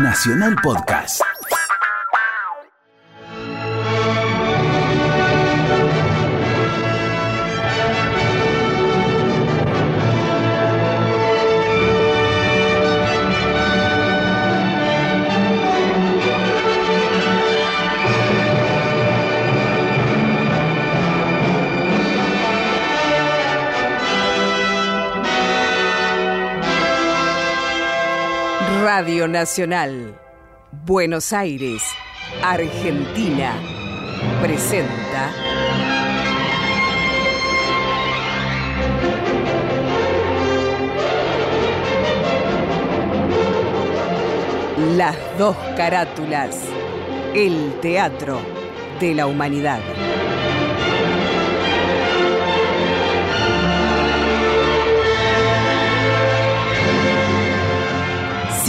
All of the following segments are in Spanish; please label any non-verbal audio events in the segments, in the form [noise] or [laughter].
Nacional Podcast. Nacional, Buenos Aires, Argentina, presenta Las dos carátulas, el teatro de la humanidad.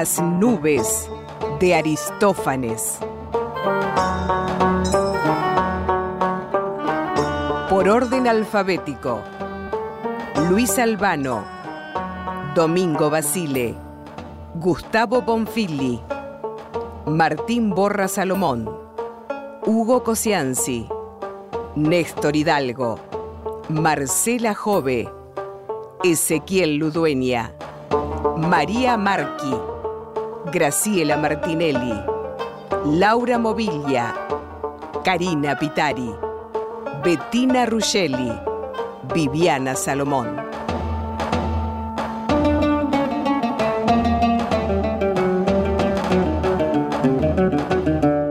Las nubes de Aristófanes. Por orden alfabético. Luis Albano, Domingo Basile, Gustavo Bonfilli, Martín Borra Salomón, Hugo Cosianzi, Néstor Hidalgo, Marcela Jove, Ezequiel Ludueña, María Marqui, Graciela Martinelli, Laura Movilla, Karina Pitari, Bettina Ruggeli, Viviana Salomón.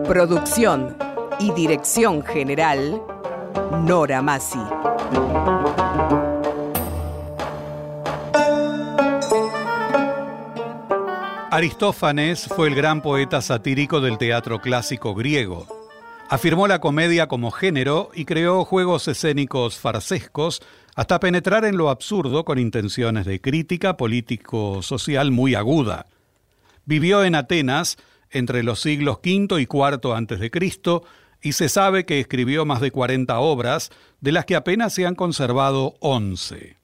Producción y dirección general, Nora Masi. Aristófanes fue el gran poeta satírico del teatro clásico griego. Afirmó la comedia como género y creó juegos escénicos farsescos hasta penetrar en lo absurdo con intenciones de crítica político-social muy aguda. Vivió en Atenas entre los siglos V y IV a.C. y se sabe que escribió más de 40 obras, de las que apenas se han conservado 11.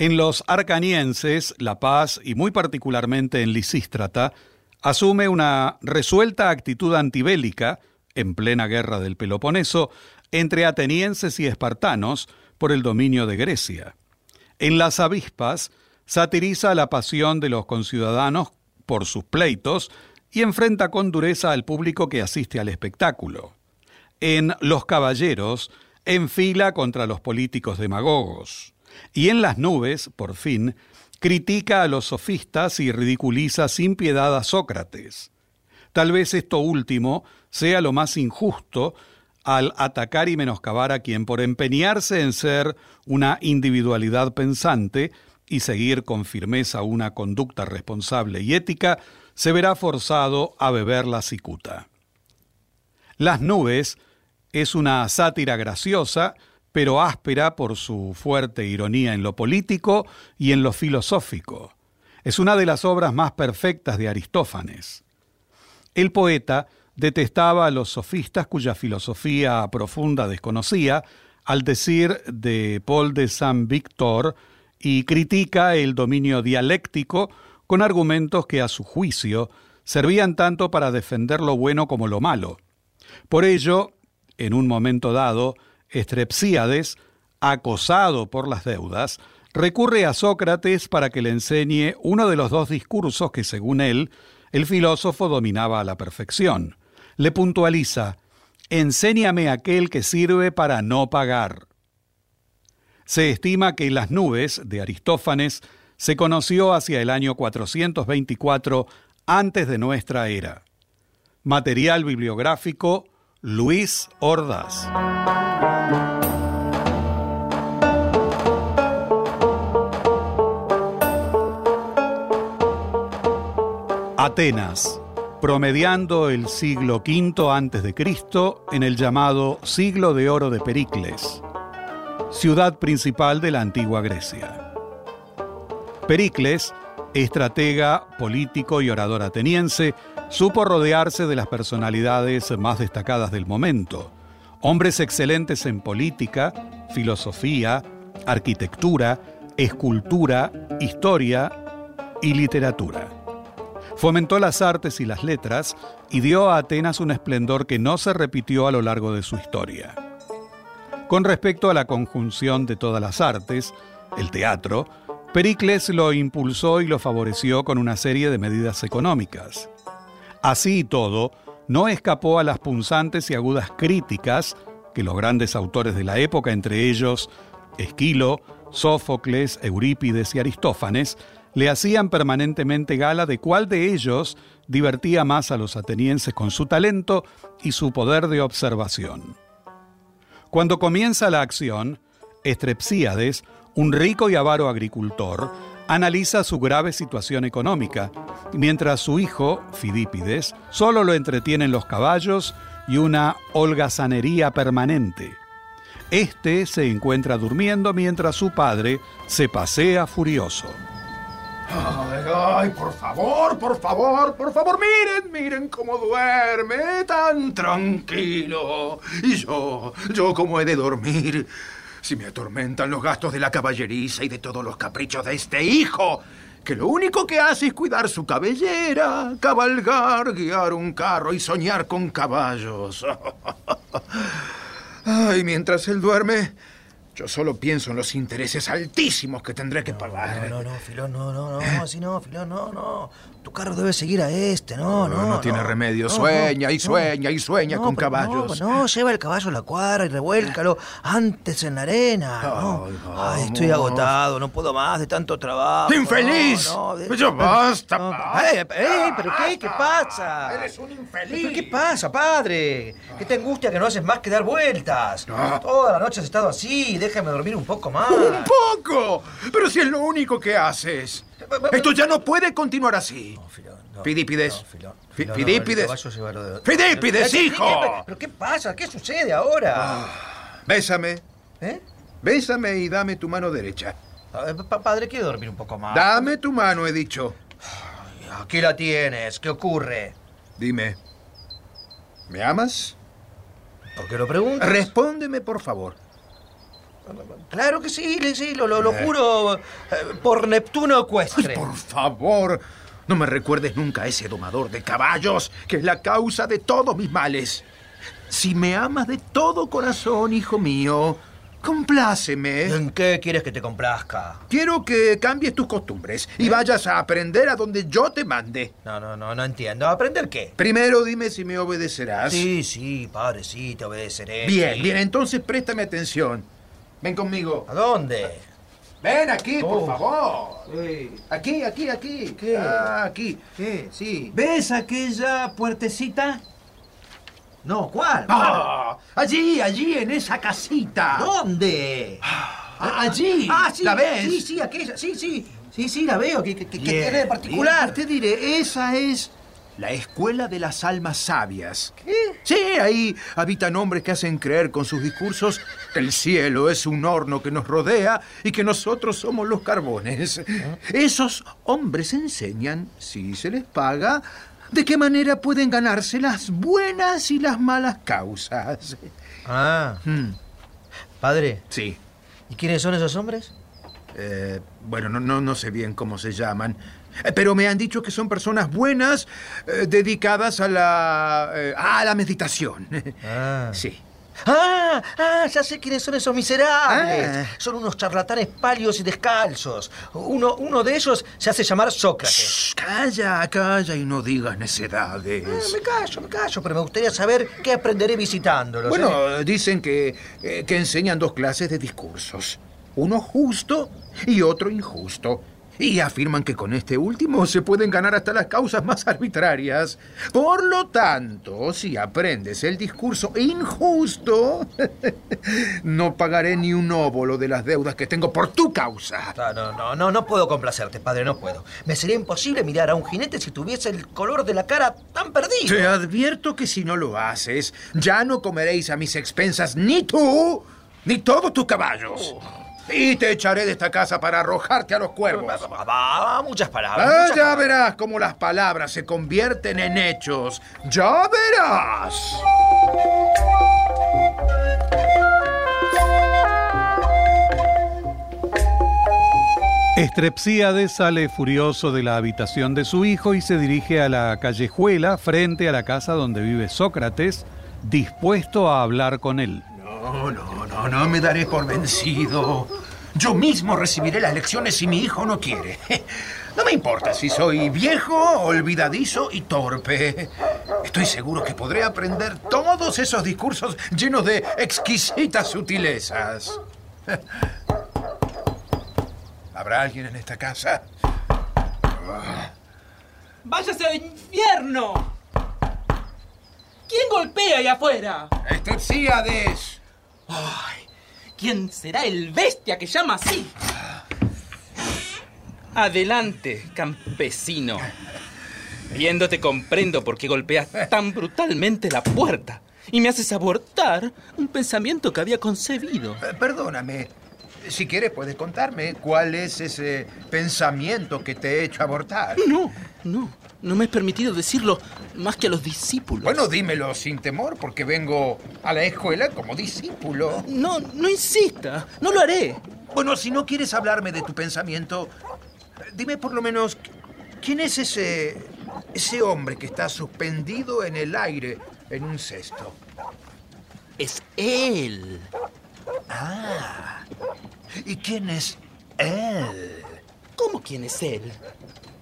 En los arcanienses, La Paz, y muy particularmente en Lisístrata, asume una resuelta actitud antibélica, en plena guerra del Peloponeso, entre atenienses y espartanos por el dominio de Grecia. En Las Avispas, satiriza la pasión de los conciudadanos por sus pleitos y enfrenta con dureza al público que asiste al espectáculo. En Los Caballeros, enfila contra los políticos demagogos. Y en las nubes, por fin, critica a los sofistas y ridiculiza sin piedad a Sócrates. Tal vez esto último sea lo más injusto al atacar y menoscabar a quien por empeñarse en ser una individualidad pensante y seguir con firmeza una conducta responsable y ética, se verá forzado a beber la cicuta. Las nubes es una sátira graciosa pero áspera por su fuerte ironía en lo político y en lo filosófico. Es una de las obras más perfectas de Aristófanes. El poeta detestaba a los sofistas cuya filosofía profunda desconocía, al decir de Paul de Saint-Victor, y critica el dominio dialéctico con argumentos que a su juicio servían tanto para defender lo bueno como lo malo. Por ello, en un momento dado, Estrepsíades, acosado por las deudas, recurre a Sócrates para que le enseñe uno de los dos discursos que, según él, el filósofo dominaba a la perfección. Le puntualiza, enséñame aquel que sirve para no pagar. Se estima que Las nubes, de Aristófanes, se conoció hacia el año 424 antes de nuestra era. Material bibliográfico Luis Ordaz. Atenas, promediando el siglo V a.C. en el llamado Siglo de Oro de Pericles, ciudad principal de la antigua Grecia. Pericles, estratega, político y orador ateniense, supo rodearse de las personalidades más destacadas del momento, hombres excelentes en política, filosofía, arquitectura, escultura, historia y literatura. Fomentó las artes y las letras y dio a Atenas un esplendor que no se repitió a lo largo de su historia. Con respecto a la conjunción de todas las artes, el teatro, Pericles lo impulsó y lo favoreció con una serie de medidas económicas. Así y todo, no escapó a las punzantes y agudas críticas que los grandes autores de la época, entre ellos Esquilo, Sófocles, Eurípides y Aristófanes, le hacían permanentemente gala de cuál de ellos divertía más a los atenienses con su talento y su poder de observación. Cuando comienza la acción, Estrepsíades, un rico y avaro agricultor, analiza su grave situación económica, mientras su hijo, Fidípides, solo lo entretienen los caballos y una holgazanería permanente. Este se encuentra durmiendo mientras su padre se pasea furioso. Ay, por favor, por favor, por favor, miren, miren cómo duerme, tan tranquilo. Y yo, yo cómo he de dormir si me atormentan los gastos de la caballeriza y de todos los caprichos de este hijo, que lo único que hace es cuidar su cabellera, cabalgar, guiar un carro y soñar con caballos. [laughs] Ay, mientras él duerme, yo solo pienso en los intereses altísimos que tendré que pagar. No, no, no, Filón, no, no, no, así no, Filón, no, no. Tu carro debe seguir a este, no, no. No, tiene remedio, sueña y sueña y sueña con caballos. No, no, lleva el caballo a la cuadra y revuélcalo antes en la arena. No. Ay, Ay, estoy agotado, no puedo más de tanto trabajo. ¡Infeliz! No, no, de- ya basta, No, padre. ey, ey, pero qué, qué pasa? Eres un infeliz. ¿Pero qué pasa, padre? ¿Qué te angustia que no haces más que dar vueltas? Ah. Toda la noche has estado así, déjame dormir un poco más. ¡Un poco! Pero si es lo único que haces. Esto ya no puede continuar así. No, Filón, no. Fidípides. No, Filón, Fi- Filón, no, Fidípides. el caballo llévalo de- Fidípides, ¿Qué- hijo. ¿Pero qué pasa? ¿Qué sucede ahora? Bésame. ¿Eh? Bésame y dame tu mano derecha. A ver, pa- padre, quiero dormir un poco más. Dame tu mano, he dicho. Aquí la tienes. ¿Qué ocurre? Dime. ¿Me amas? ¿Por qué lo preguntas? Respóndeme, por favor. Claro que sí, sí, lo, lo, lo juro eh, por Neptuno Ay, ecuestre. por favor. No me recuerdes nunca a ese domador de caballos, que es la causa de todos mis males. Si me amas de todo corazón, hijo mío, compláceme. ¿En qué quieres que te complazca? Quiero que cambies tus costumbres y vayas a aprender a donde yo te mande. No, no, no, no entiendo. ¿Aprender qué? Primero dime si me obedecerás. Sí, sí, padre, sí, te obedeceré. Bien, sí. bien, entonces préstame atención. Ven conmigo. ¿A dónde? Ven aquí, por Oh. favor. Sí. Aquí, aquí, aquí. ¿Qué? Ah, aquí. ¿Qué? Sí. ¿Ves aquella puertecita? No, ¿cuál? Ah, allí, allí, en esa casita. ¿Dónde? Ah, allí. Ah, sí. ¿La ves? Sí, sí, aquella. Sí, sí. Sí, sí, la veo. ¿Qué, qué, qué Bien, tiene de particular? bien, Te diré, esa es la escuela de las almas sabias. ¿Qué? Sí, ahí habitan hombres que hacen creer con sus discursos que el cielo es un horno que nos rodea y que nosotros somos los carbones. Esos hombres enseñan, si se les paga, de qué manera pueden ganarse las buenas y las malas causas. Ah, Hmm, padre. sí. ¿Y quiénes son esos hombres? Eh, bueno, no, no, no sé bien cómo se llaman, pero me han dicho que son personas buenas eh, dedicadas a la, eh, a la meditación. [laughs] Ah. Sí. Ah, ah, ya sé quiénes son esos miserables. Ah. Son unos charlatanes pálidos y descalzos. Uno, uno de ellos se hace llamar Sócrates. Shh, calla, calla y no digas necedades. Ah, me callo, me callo, pero me gustaría saber qué aprenderé visitándolos. ¿eh? Bueno, dicen que, eh, que enseñan dos clases de discursos. Uno justo y otro injusto. Y afirman que con este último se pueden ganar hasta las causas más arbitrarias. Por lo tanto, si aprendes el discurso injusto, [laughs] no pagaré ni un óvulo de las deudas que tengo por tu causa. No, no, no, no, no puedo complacerte, padre, no puedo. Me sería imposible mirar a un jinete si tuviese el color de la cara tan perdido. Te advierto que si no lo haces, ya no comeréis a mis expensas ni tú, ni todos tus caballos. Y te echaré de esta casa para arrojarte a los cuervos. Va, va, va, muchas palabras. Ah, muchas ya palabras. verás cómo las palabras se convierten en hechos. Ya verás. Estrepsíades sale furioso de la habitación de su hijo y se dirige a la callejuela frente a la casa donde vive Sócrates, dispuesto a hablar con él. No, no, no, no me daré por vencido. Yo mismo recibiré las lecciones si mi hijo no quiere. [laughs] No me importa si soy viejo, olvidadizo y torpe. Estoy seguro que podré aprender todos esos discursos llenos de exquisitas sutilezas. [laughs] ¿Habrá alguien en esta casa? ¡Váyase al infierno! ¿Quién golpea ahí afuera? ¡Estrepsíades! ¡Ay! ¿Quién será el bestia que llama así? Adelante, campesino. Viéndote comprendo por qué golpeas tan brutalmente la puerta y me haces abortar un pensamiento que había concebido. Eh, Perdóname. Si quieres, puedes contarme cuál es ese pensamiento que te he hecho abortar. No, no, no me es permitido decirlo más que a los discípulos. Bueno, dímelo sin temor, porque vengo a la escuela como discípulo. No, no insista, no lo haré. Bueno, si no quieres hablarme de tu pensamiento, dime por lo menos quién es ese ese hombre que está suspendido en el aire en un cesto. Es él. ¿Y quién es él? ¿Cómo quién es él?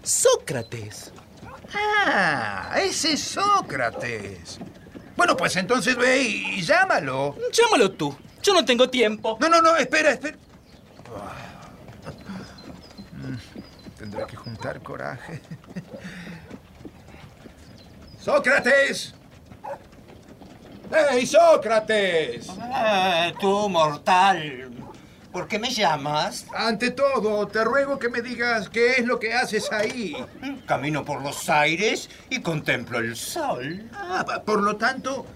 Sócrates. Ah, ese es Sócrates. Bueno, pues entonces ve y, y llámalo. Llámalo tú. Yo no tengo tiempo. No, no, no, espera, espera. Tendré que juntar coraje. ¡Sócrates! ¡Hey, Sócrates! Ah, tú, mortal. ¿Por qué me llamas? Ante todo, te ruego que me digas qué es lo que haces ahí. Camino por los aires y contemplo el sol. Ah, por lo tanto,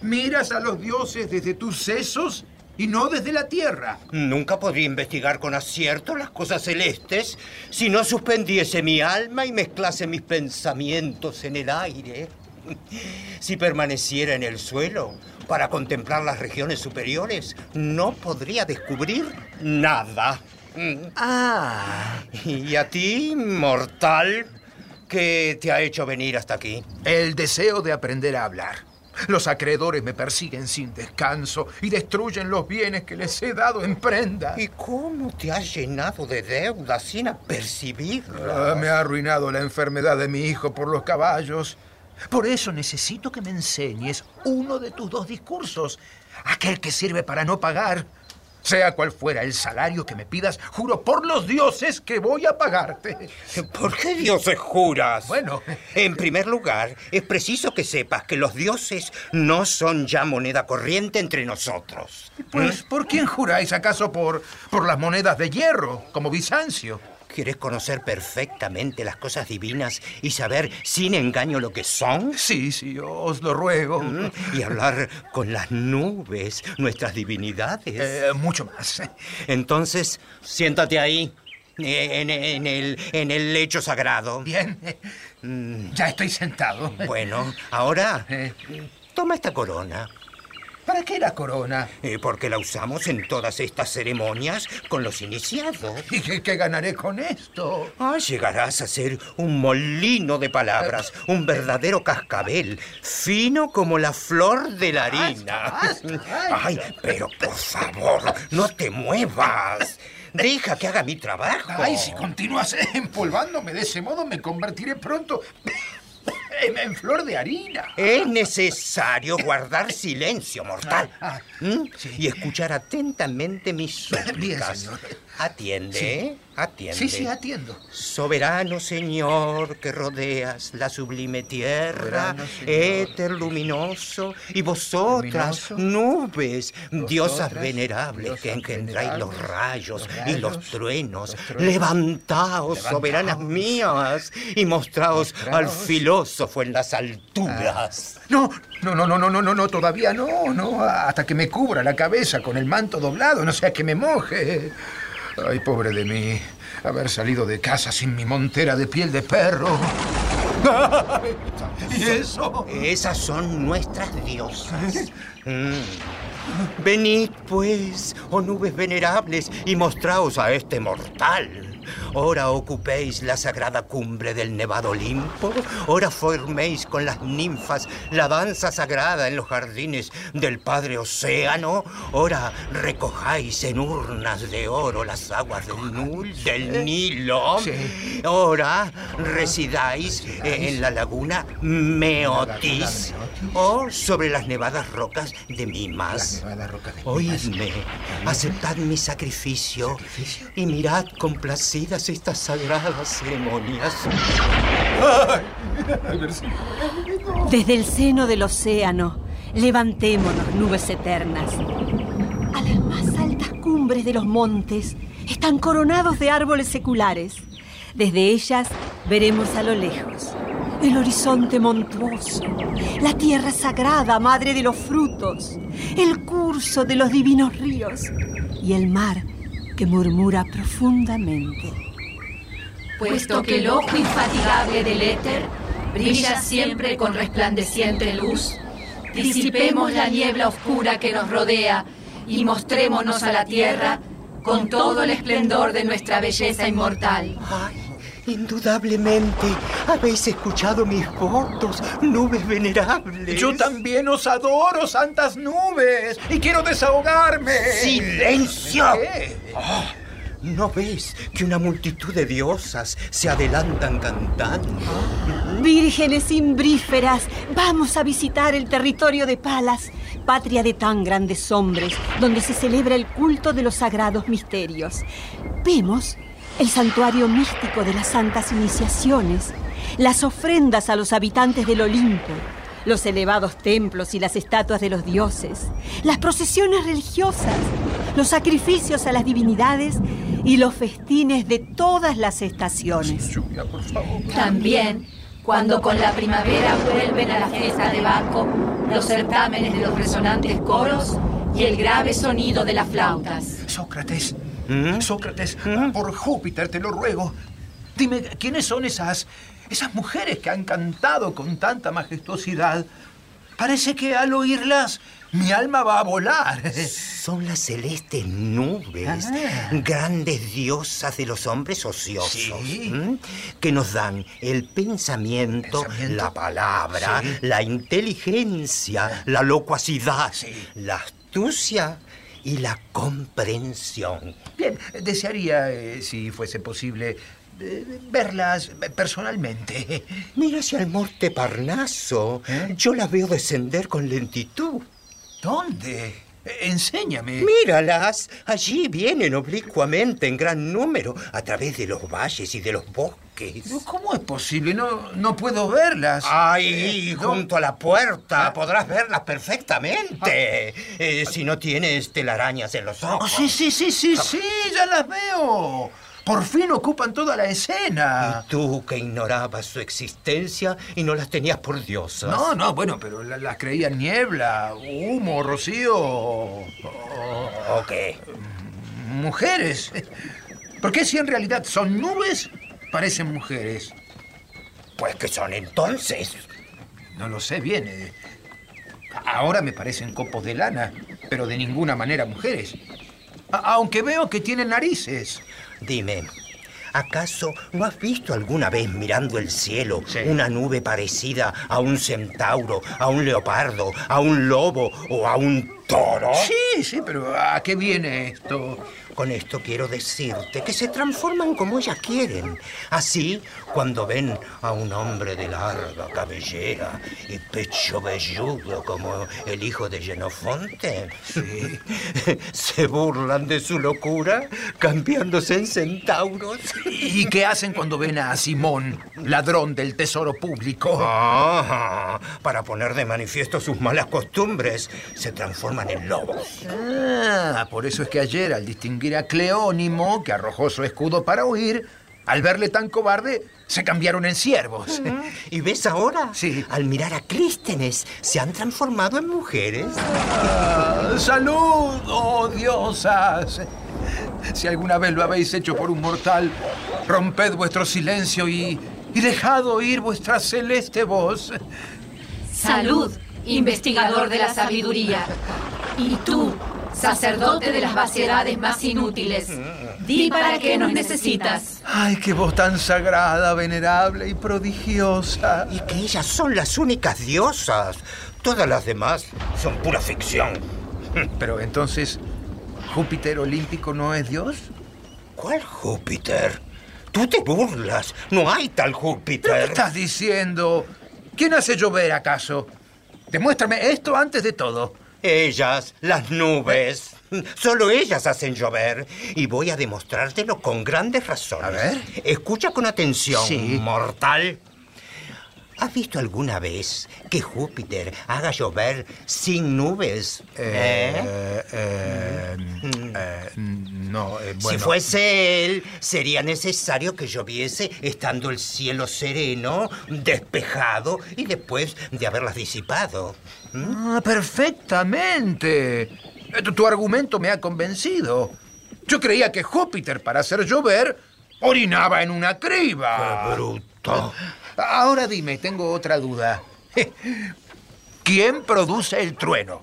miras a los dioses desde tus sesos y no desde la tierra. Nunca podría investigar con acierto las cosas celestes si no suspendiese mi alma y mezclase mis pensamientos en el aire. [laughs] Si permaneciera en el suelo para contemplar las regiones superiores, no podría descubrir nada. Ah, ¿Y a ti, mortal, qué te ha hecho venir hasta aquí? el deseo de aprender a hablar. Los acreedores me persiguen sin descanso y destruyen los bienes que les he dado en prenda. ¿Y cómo te has llenado de deudas sin apercibirla? Ah, me ha arruinado la enfermedad de mi hijo por los caballos. Por eso necesito que me enseñes uno de tus dos discursos. Aquel que sirve para no pagar. Sea cual fuera el salario que me pidas, juro por los dioses que voy a pagarte. ¿Por qué dioses juras? Bueno. En primer lugar, es preciso que sepas que los dioses no son ya moneda corriente entre nosotros. Pues, ¿por quién juráis? ¿Acaso por, por las monedas de hierro, como Bizancio? ¿Quieres conocer perfectamente las cosas divinas y saber sin engaño lo que son? Sí, sí, os lo ruego. ¿Mm? Y hablar con las nubes, nuestras divinidades. Eh, mucho más. Entonces, siéntate ahí, en, en el, en el lecho sagrado. Bien, eh, ya estoy sentado. Bueno, ahora, Eh, toma esta corona. ¿Para qué la corona? Eh, porque la usamos en todas estas ceremonias con los iniciados. ¿Y qué, qué ganaré con esto? Ah, llegarás a ser un molino de palabras, un verdadero cascabel, fino como la flor de la harina. Ay, pero por favor, no te muevas. Deja que haga mi trabajo. Ay, si continúas empolvándome de ese modo, me convertiré pronto en, en flor de harina. Es necesario guardar silencio, mortal. Ah, ¿Mm? sí. Y escuchar atentamente mis [laughs] Bien, súplicas. señor. Atiende, ¿eh? Atiende. Sí, sí, atiendo. Soberano Señor que rodeas la sublime tierra, éter luminoso, y vosotras, Luminoso. nubes, diosas Vosotras, venerables diosas que engendráis los venerables, rayos, los y los truenos, los truenos. levantaos, Levantaos. soberanas mías, y mostraos al Mostraos. filósofo en las alturas. No, no, no, no, no, no, no, no, todavía no, no, hasta que me cubra la cabeza con el manto doblado, no sea que me moje. Ay, pobre de mí, haber salido de casa sin mi montera de piel de perro. [laughs] ¿Y eso? Esas son nuestras diosas. Mm. Venid, pues, oh nubes venerables, y mostraos a este mortal. Ora ocupéis la sagrada cumbre del nevado Olimpo, ora forméis con las ninfas la danza sagrada en los jardines del Padre Océano, ora recojáis en urnas de oro las aguas del, Nul, del Nilo, ora residáis en la laguna Meotis. O sobre las nevadas rocas de Mimas. Oídme, aceptad mi sacrificio y mirad complacidas estas sagradas ceremonias. Desde el seno del océano, levantémonos, nubes eternas. A las más altas cumbres de los montes están coronados de árboles seculares. Desde ellas veremos a lo lejos el horizonte montuoso, la tierra sagrada, madre de los frutos, el curso de los divinos ríos y el mar que murmura profundamente. Puesto que el ojo infatigable del éter brilla siempre con resplandeciente luz, disipemos la niebla oscura que nos rodea y mostrémonos a la tierra con todo el esplendor de nuestra belleza inmortal. Ay, indudablemente habéis escuchado mis votos, nubes venerables. Yo también os adoro, santas nubes, y quiero desahogarme. ¡Silencio! ¿Qué? ¿No ves que una multitud de diosas se adelantan cantando? Vírgenes imbríferas, vamos a visitar el territorio de Palas, patria de tan grandes hombres, donde se celebra el culto de los sagrados misterios. Vemos el santuario místico de las santas iniciaciones, las ofrendas a los habitantes del Olimpo, los elevados templos y las estatuas de los dioses, las procesiones religiosas, los sacrificios a las divinidades y los festines de todas las estaciones. Lluvia, por favor. También, cuando con la primavera vuelven a la fiesta de Baco los certámenes de los resonantes coros y el grave sonido de las flautas. Sócrates, ¿Mm? Sócrates, por Júpiter te lo ruego. Dime, ¿quiénes son esas, esas mujeres que han cantado con tanta majestuosidad? Parece que al oírlas mi alma va a volar. Son las celestes nubes, Ah. grandes diosas de los hombres ociosos, que nos dan el pensamiento, Pensamiento. la palabra, Sí. la inteligencia, la locuacidad, Sí. la astucia y la comprensión. Bien, desearía, eh, si fuese posible, eh, verlas personalmente. Mira hacia el monte Parnaso. ¿Eh? Yo las veo descender con lentitud. ¿Dónde? Eh, Enséñame. Míralas, allí vienen oblicuamente en gran número a través de los valles y de los bosques. ¿Cómo es posible? No, no puedo verlas. Ahí, Eh, no. junto a la puerta, Ah. podrás verlas perfectamente. Eh, si no tienes telarañas en los Oh, ojos. sí, sí, sí, sí, sí, ya las veo. Por fin ocupan toda la escena. Y tú que ignorabas su existencia y no las tenías por diosas. No, no, bueno, pero la- las creía niebla, humo, rocío, o- ¿O qué? mujeres. ¿Por qué si en realidad son nubes, parecen mujeres? Pues que son entonces. No lo sé bien. eh. Ahora me parecen copos de lana, pero de ninguna manera mujeres. A- aunque veo que tienen narices. Dime, ¿acaso no has visto alguna vez mirando el cielo Sí. una nube parecida a un centauro, a un leopardo, a un lobo o a un toro? Sí, sí, pero ¿a qué viene esto? Con esto quiero decirte que se transforman como ellas quieren. Así, cuando ven a un hombre de larga cabellera y pecho velludo como el hijo de Genofonte, [laughs] se burlan de su locura cambiándose en centauros. ¿Y qué hacen cuando ven a Simón, ladrón del tesoro público? Ah, para poner de manifiesto sus malas costumbres, se transforman en lobos. Ah, por eso es que ayer, al distinguir a Cleónimo, que arrojó su escudo para huir, al verle tan cobarde, se cambiaron en siervos. [laughs] ¿Y ves ahora? Sí. Al mirar a Clístenes, se han transformado en mujeres. Ah, ¡Salud, oh diosas! Si alguna vez lo habéis hecho por un mortal, romped vuestro silencio y, y dejad oír vuestra celeste voz. Salud, investigador de la sabiduría. Y tú, sacerdote de las vaciedades más inútiles, di para qué nos necesitas. ¡Ay, qué voz tan sagrada, venerable y prodigiosa! Y que ellas son las únicas diosas. Todas las demás son pura ficción. Pero entonces, ¿Júpiter olímpico no es dios? ¿Cuál Júpiter? Tú te burlas. No hay tal ¿Pero Júpiter. qué estás diciendo? ¿Quién hace llover acaso? Demuéstrame esto antes de todo. Ellas, las nubes. Solo ellas hacen llover. Y voy a demostrártelo con grandes razones. A ver. Escucha con atención, Sí. mortal. ¿Has visto alguna vez que Júpiter haga llover sin nubes? ¿Eh? Eh, eh, eh, no, eh, bueno. Si fuese él, sería necesario que lloviese estando el cielo sereno, despejado y después de haberlas disipado. Ah, perfectamente. Tu, tu argumento me ha convencido. Yo creía que Júpiter, para hacer llover, orinaba en una criba. bruto! Ahora dime, tengo otra duda. [laughs] ¿Quién produce el trueno?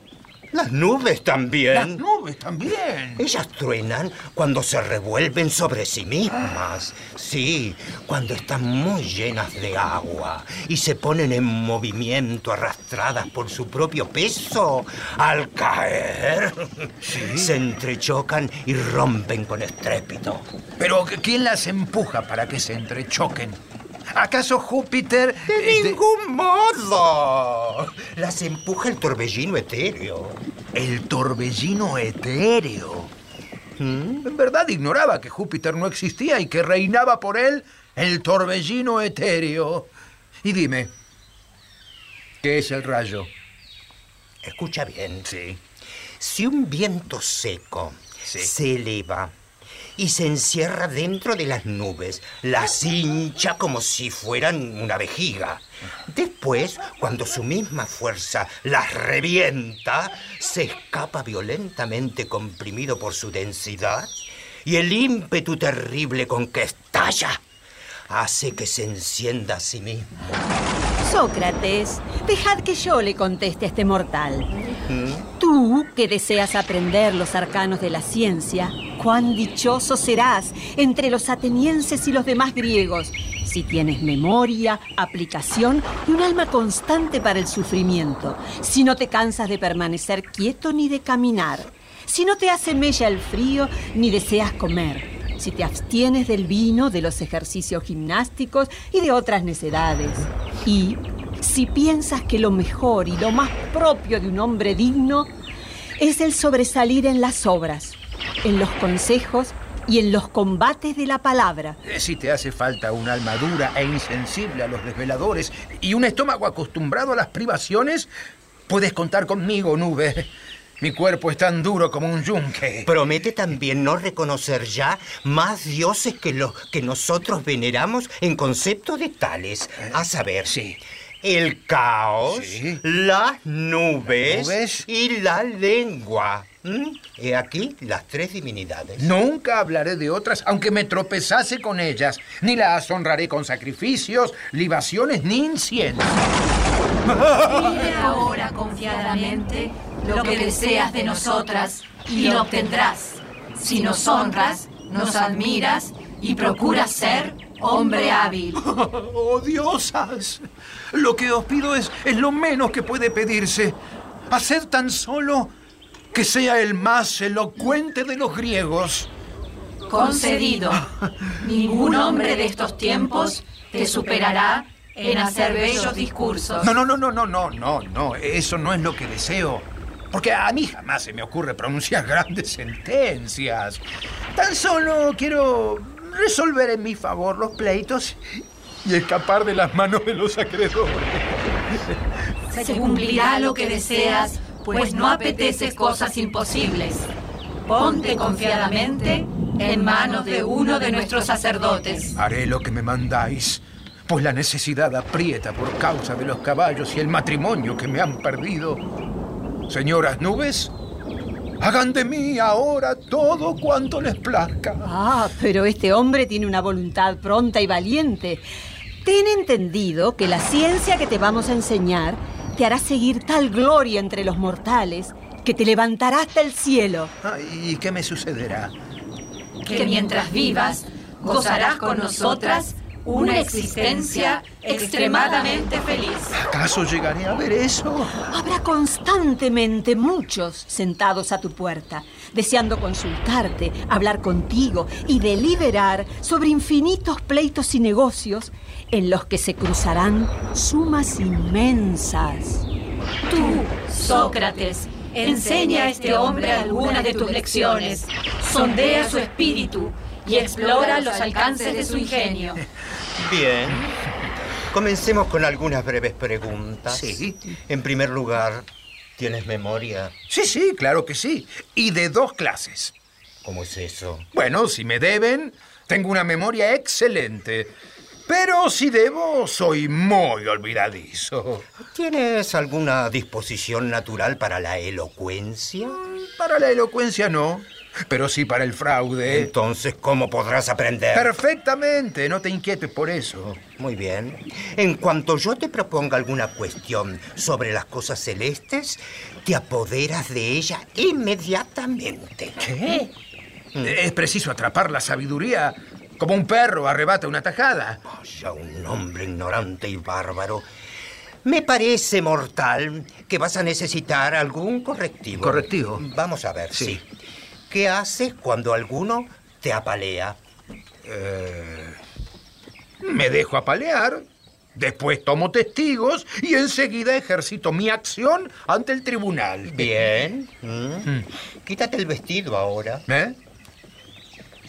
Las nubes también. Las nubes también. Ellas truenan cuando se revuelven sobre sí mismas. Sí, cuando están muy llenas de agua y se ponen en movimiento arrastradas por su propio peso. Al caer, se entrechocan y rompen con estrépito. Pero ¿quién las empuja para que se entrechoquen? ¿Acaso Júpiter... ¡De eh, ningún modo! Las empuja el torbellino etéreo. El torbellino etéreo. En verdad ignoraba que Júpiter no existía y que reinaba por él el torbellino etéreo. Y dime, ¿qué es el rayo? Escucha bien. Sí. Si un viento seco Sí. se eleva y se encierra dentro de las nubes, las hincha como si fueran una vejiga. Después, cuando su misma fuerza las revienta, se escapa violentamente comprimido por su densidad y el ímpetu terrible con que estalla hace que se encienda a sí mismo. Sócrates, dejad que yo le conteste a este mortal. Tú, que deseas aprender los arcanos de la ciencia, cuán dichoso serás entre los atenienses y los demás griegos, si tienes memoria, aplicación y un alma constante para el sufrimiento, si no te cansas de permanecer quieto ni de caminar, si no te hace mella el frío ni deseas comer, si te abstienes del vino, de los ejercicios gimnásticos y de otras necedades. Y si piensas que lo mejor y lo más propio de un hombre digno es el sobresalir en las obras, en los consejos y en los combates de la palabra. Eh, Si te hace falta un alma dura e insensible a los desveladores y un estómago acostumbrado a las privaciones, puedes contar conmigo, nube. Mi cuerpo es tan duro como un yunque. Promete también no reconocer ya más dioses que los que nosotros veneramos en concepto de tales. A saber, Sí. El caos, Sí. las nubes, Nubes. y la lengua. ¿Mm? He aquí las tres divinidades. Nunca hablaré de otras, aunque me tropezase con ellas. Ni las honraré con sacrificios, libaciones, ni incienso. Pide ahora confiadamente lo que deseas de nosotras y lo obtendrás. Si nos honras, nos admiras y procuras ser hombre hábil. [laughs] ¡Oh, diosas! Lo que os pido es, es lo menos que puede pedirse. Haced tan solo que sea el más elocuente de los griegos. Concedido. [laughs] Ningún hombre de estos tiempos te superará en hacer bellos discursos. No, no, no, no, no, no, no, no. Eso no es lo que deseo. Porque a mí jamás se me ocurre pronunciar [laughs] grandes sentencias. Tan solo quiero resolver en mi favor los pleitos y escapar de las manos de los acreedores. Se cumplirá lo que deseas, pues no apeteces cosas imposibles. Ponte confiadamente en manos de uno de nuestros sacerdotes. Haré lo que me mandáis, pues la necesidad aprieta por causa de los caballos y el matrimonio que me han perdido. Señoras nubes, hagan de mí ahora todo cuanto les plazca. Ah, pero este hombre tiene una voluntad pronta y valiente. Ten entendido que la ciencia que te vamos a enseñar te hará seguir tal gloria entre los mortales que te levantará hasta el cielo. Ah, ¿Y qué me sucederá? Que mientras vivas, gozarás con nosotras una existencia extremadamente feliz. ¿Acaso llegaré a ver eso? Habrá constantemente muchos sentados a tu puerta, deseando consultarte, hablar contigo y deliberar sobre infinitos pleitos y negocios en los que se cruzarán sumas inmensas. Tú, Sócrates, enseña a este hombre algunas de tus lecciones, sondea su espíritu y explora los alcances de su ingenio. Bien. Comencemos con algunas breves preguntas. Sí. En primer lugar, ¿tienes memoria? Sí, sí, claro que sí. Y de dos clases. ¿Cómo es eso? Bueno, si me deben, tengo una memoria excelente. Pero si debo, soy muy olvidadizo. ¿Tienes alguna disposición natural para la elocuencia? Para la elocuencia no, pero sí para el fraude. Entonces, ¿cómo podrás aprender? Perfectamente, no te inquietes por eso. Muy bien. En cuanto yo te proponga alguna cuestión sobre las cosas celestes, te apoderas de ella inmediatamente. ¿Qué? Es preciso atrapar la sabiduría como un perro arrebata una tajada. Vaya, un hombre ignorante y bárbaro. Me parece mortal que vas a necesitar algún correctivo. ¿Correctivo? Vamos a ver, Sí. sí. ¿Qué haces cuando alguno te apalea? Me dejo apalear, después tomo testigos y enseguida ejercito mi acción ante el tribunal. Bien. Mm. Quítate el vestido ahora. ¿Eh?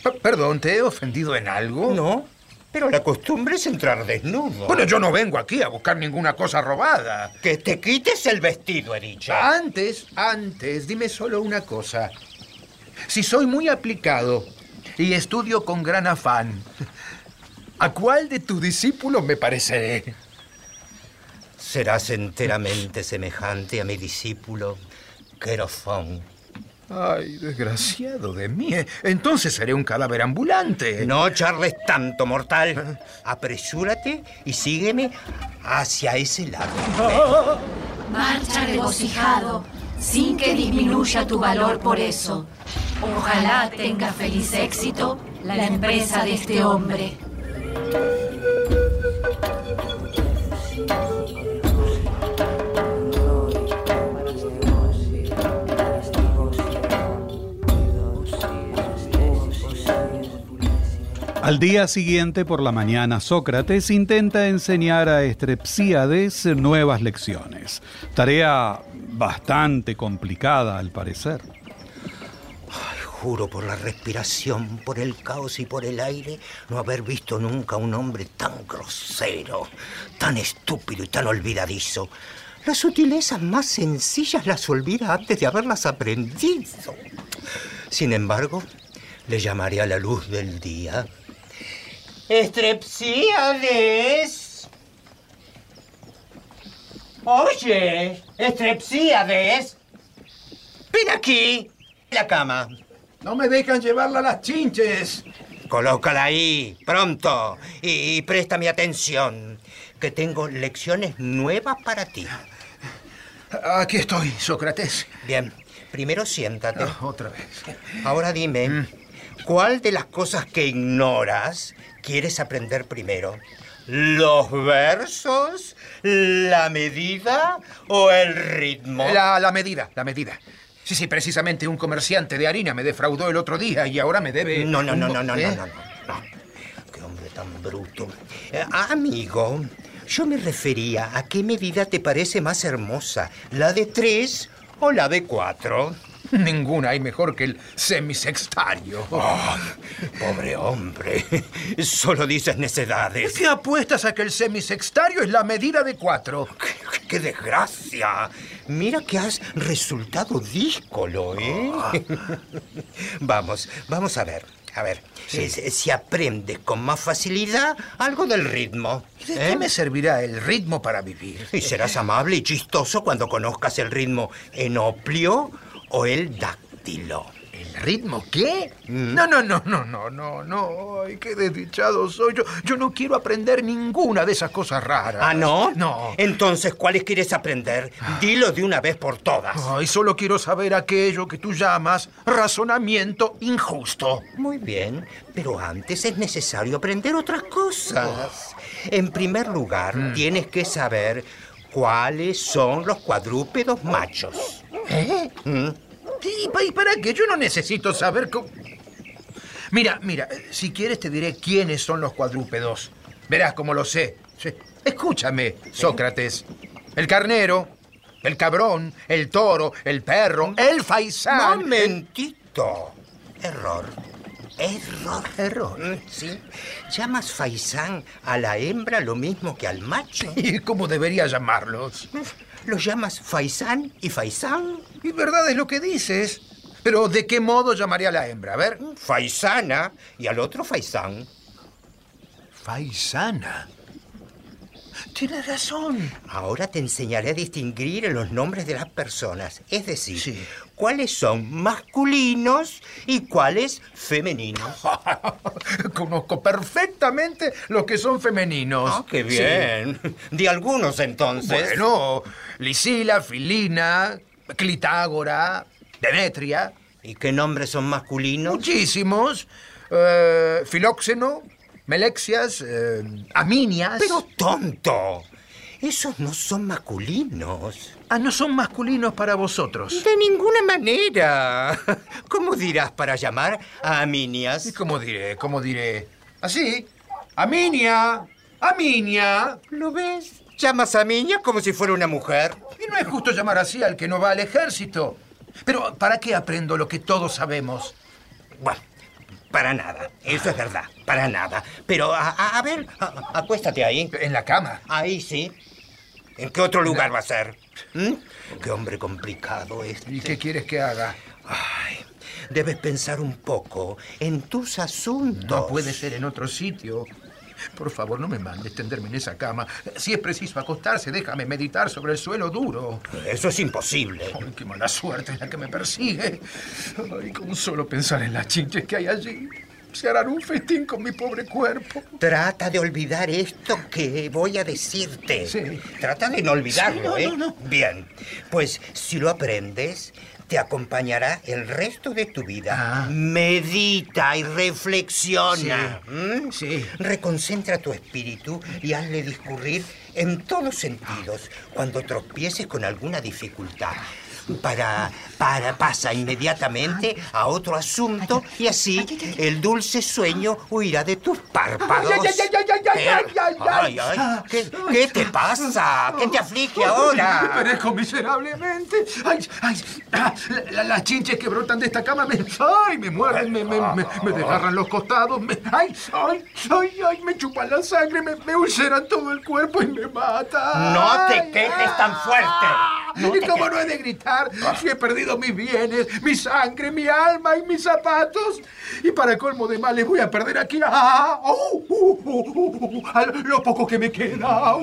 P- Perdón, ¿te he ofendido en algo? No, pero la costumbre es entrar desnudo. Bueno, yo no vengo aquí a buscar ninguna cosa robada. Que te quites el vestido, he dicho. Antes, antes, dime solo una cosa. Si soy muy aplicado y estudio con gran afán, ¿a cuál de tus discípulos me pareceré? Serás enteramente semejante a mi discípulo, Querofón. Ay, desgraciado de mí. Entonces seré un cadáver ambulante. No charles tanto, mortal. Apresúrate y sígueme hacia ese lado. Marcha regocijado, sin que disminuya tu valor por eso. Ojalá tenga feliz éxito la empresa de este hombre. Al día siguiente por la mañana, Sócrates intenta enseñar a Estrepsíades nuevas lecciones. Tarea bastante complicada al parecer. Por la respiración, por el caos y por el aire, no haber visto nunca un hombre tan grosero, tan estúpido y tan olvidadizo. Las sutilezas más sencillas las olvida antes de haberlas aprendido. Sin embargo, le llamaré a la luz del día. Estrepsíades. Oye, Estrepsíades. Ven aquí. La cama. No me dejan llevarla a las chinches. Colócala ahí, pronto. Y, y préstame atención, que tengo lecciones nuevas para ti. Aquí estoy, Sócrates. Bien, primero siéntate. Ah, otra vez. Ahora dime, ¿cuál de las cosas que ignoras quieres aprender primero? ¿Los versos, la medida o el ritmo? La, la medida, la medida. Sí, sí, precisamente un comerciante de harina me defraudó el otro día y ahora me debe... No, no, no, no, no, ¿Eh? no, no, no. Qué hombre tan bruto. Eh, amigo, yo me refería a qué medida te parece más hermosa, la de tres o la de cuatro. Ninguna hay mejor que el semisextario. Oh, pobre hombre, solo dices necedades. ¿Qué apuestas a que el semisextario es la medida de cuatro? ¡Qué, qué desgracia! Mira que has resultado díscolo, ¿eh? [laughs] vamos, vamos a ver. A ver, eh, si aprendes con más facilidad algo del ritmo. ¿De ¿eh? qué me servirá el ritmo para vivir? Y serás amable y chistoso cuando conozcas el ritmo enoplio o el dáctilo. ¿El ritmo qué? No, no, no, no, no, no, no. Ay, qué desdichado soy yo. Yo no quiero aprender ninguna de esas cosas raras. ¿Ah, no? No. Entonces, ¿cuáles quieres aprender? Dilo de una vez por todas. Ay, solo quiero saber aquello que tú llamas razonamiento injusto. Muy bien, pero antes es necesario aprender otras cosas. En primer lugar, tienes que saber cuáles son los cuadrúpedos machos. ¿Eh? ¿Mm? ¿Y pa- y para qué? Yo no necesito saber cómo... Mira, mira, eh, si quieres te diré quiénes son los cuadrúpedos. Verás cómo lo sé. Escúchame, Sócrates. El carnero, el cabrón, el toro, el perro, el faisán... Momentito. Error. Error. Error. Mm, Sí. ¿Llamas faisán a la hembra lo mismo que al macho? ¿Y cómo debería llamarlos? ¿Los llamas faisán y faisán? Y verdad es lo que dices. Pero ¿de qué modo llamaría a la hembra? A ver. Faisana y al otro faisán. Faisana. Tienes razón. Ahora te enseñaré a distinguir los nombres de las personas, es decir, Sí. cuáles son masculinos y cuáles femeninos. [laughs] Conozco perfectamente los que son femeninos. Ah, qué bien. De algunos Sí. entonces. Bueno, Lisila, Filina, Clitágora, Demetria. ¿Y qué nombres son masculinos? Muchísimos. Eh, Filóxeno, Melexias, eh, Aminias. Pero tonto. Esos no son masculinos. Ah, no son masculinos para vosotros. De ninguna manera. [laughs] ¿Cómo dirás para llamar a Aminias? ¿Y cómo diré? ¿Cómo diré? Así. Aminia. Aminia. ¿Lo ves? Llamas a Miña como si fuera una mujer. Y no es justo llamar así al que no va al ejército. Pero ¿para qué aprendo lo que todos sabemos? Bueno, para nada. Eso es verdad. Para nada. Pero, a, a- a ver, a- acuéstate ahí. En la cama. Ahí sí. ¿En qué otro lugar va a ser? ¿Mm? Qué hombre complicado este. ¿Y qué quieres que haga? Ay, debes pensar un poco en tus asuntos. No puede ser en otro sitio. Por favor, no me mandes tenderme en esa cama. Si es preciso acostarse, déjame meditar sobre el suelo duro. Eso es imposible. Ay, qué mala suerte es la que me persigue. Ay, con solo pensar en las chinches que hay allí. Se harán un festín con mi pobre cuerpo. Trata de olvidar esto que voy a decirte. Sí. Trata de no olvidarlo, Sí, no, ¿eh? no, no. Bien. Pues si lo aprendes, te acompañará el resto de tu vida. Ah. Medita y reflexiona. Sí. ¿m? Sí. Reconcentra tu espíritu y hazle discurrir en todos sentidos cuando tropieces con alguna dificultad. Para, para, pasa inmediatamente a otro asunto y así el dulce sueño huirá de tus párpados. Ay, ay, ¿Qué, qué te pasa? ¿Qué te aflige ahora? Me perezco miserablemente. Ay, ay, ah, la- la- las chinches que brotan de esta cama me, ay, me muerden, me, me, me, me desgarran los costados. me- ay, ay, ay, ay, me chupan la sangre, me, me ulceran todo el cuerpo y me matan. No te quejes tan fuerte. No ¿Y cómo no he de gritar si he perdido mis bienes, mi sangre, mi alma y mis zapatos? Y para colmo de males voy a perder aquí ah, oh, uh, uh, uh, uh, a lo poco que me queda.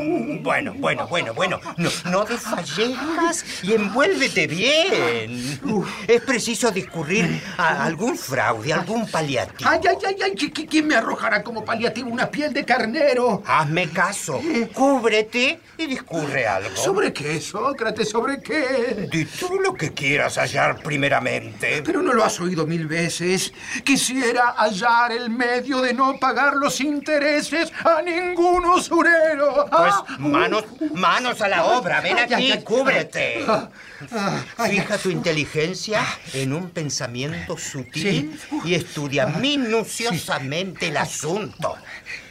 Bueno, bueno, bueno, bueno. No, no desfallezcas y envuélvete bien. Es preciso discurrir a algún fraude, algún paliativo. Ay, ay, ay, ay, ¿qui- qui- ¿quién me arrojará como paliativo una piel de carnero? Hazme caso. Cúbrete y discurre algo. ¿Sobre qué, Sócrates? ¿Sobre sobre qué. Lo que quieras hallar primeramente. Pero no lo has oído mil veces. Quisiera hallar el medio de no pagar los intereses a ningún usurero. Pues Ah, manos, manos a la obra. Ven aquí, cúbrete. ah, ah, Fija tu inteligencia en un pensamiento sutil y estudia minuciosamente el asunto,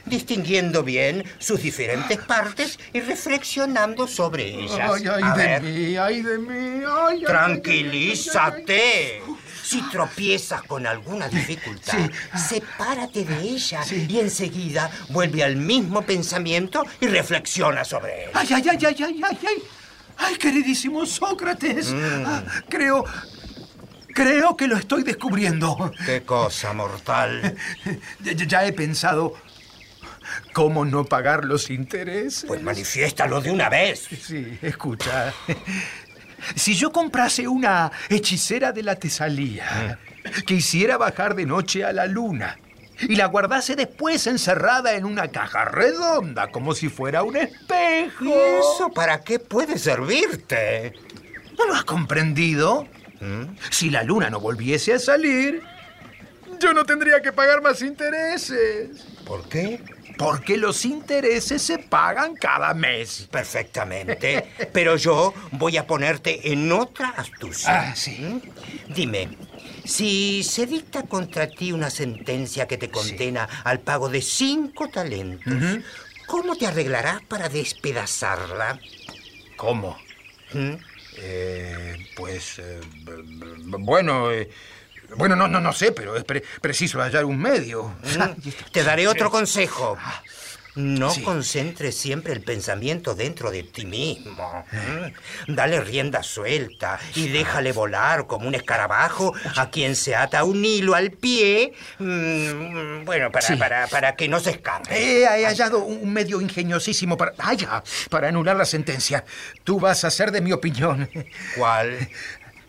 distinguiendo bien sus diferentes partes y reflexionando sobre ellas. Ay, ay, A de ver, mí, ay, de mí. ay, tranquilízate. Si tropiezas con alguna dificultad, sepárate de ella y enseguida vuelve al mismo pensamiento y reflexiona sobre él. Ay, ay, ay, ay, ay, ay, ay. Ay, queridísimo Sócrates. Ah, creo. Creo que lo estoy descubriendo. Qué cosa mortal. [laughs] Ya he pensado cómo no pagar los intereses. Pues manifiéstalo de una vez. Sí, escucha. Si yo comprase una hechicera de la Tesalía que hiciera bajar de noche a la luna y la guardase después encerrada en una caja redonda como si fuera un espejo. ¿Y eso para qué puede servirte? ¿No lo has comprendido? Si la luna no volviese a salir, yo no tendría que pagar más intereses. ¿Por qué? Porque los intereses se pagan cada mes. Perfectamente. Pero yo voy a ponerte en otra astucia. Ah, sí. ¿Mm? Dime, si se dicta contra ti una sentencia que te condena al pago de cinco talentos, ¿cómo te arreglarás para despedazarla? ¿Cómo? ¿Mm? Eh, pues, eh, bueno, eh, bueno, no, no, no sé, pero es pre- preciso hallar un medio. ¿Mm? Te daré otro consejo. No Sí. concentres siempre el pensamiento dentro de ti mismo. ¿Mm? Dale rienda suelta y déjale volar como un escarabajo a quien se ata un hilo al pie. mm, Bueno, para, Sí. para, para que no se escape. Eh, he hallado un medio ingeniosísimo para, ya, para anular la sentencia. Tú vas a ser de mi opinión. ¿Cuál? [laughs]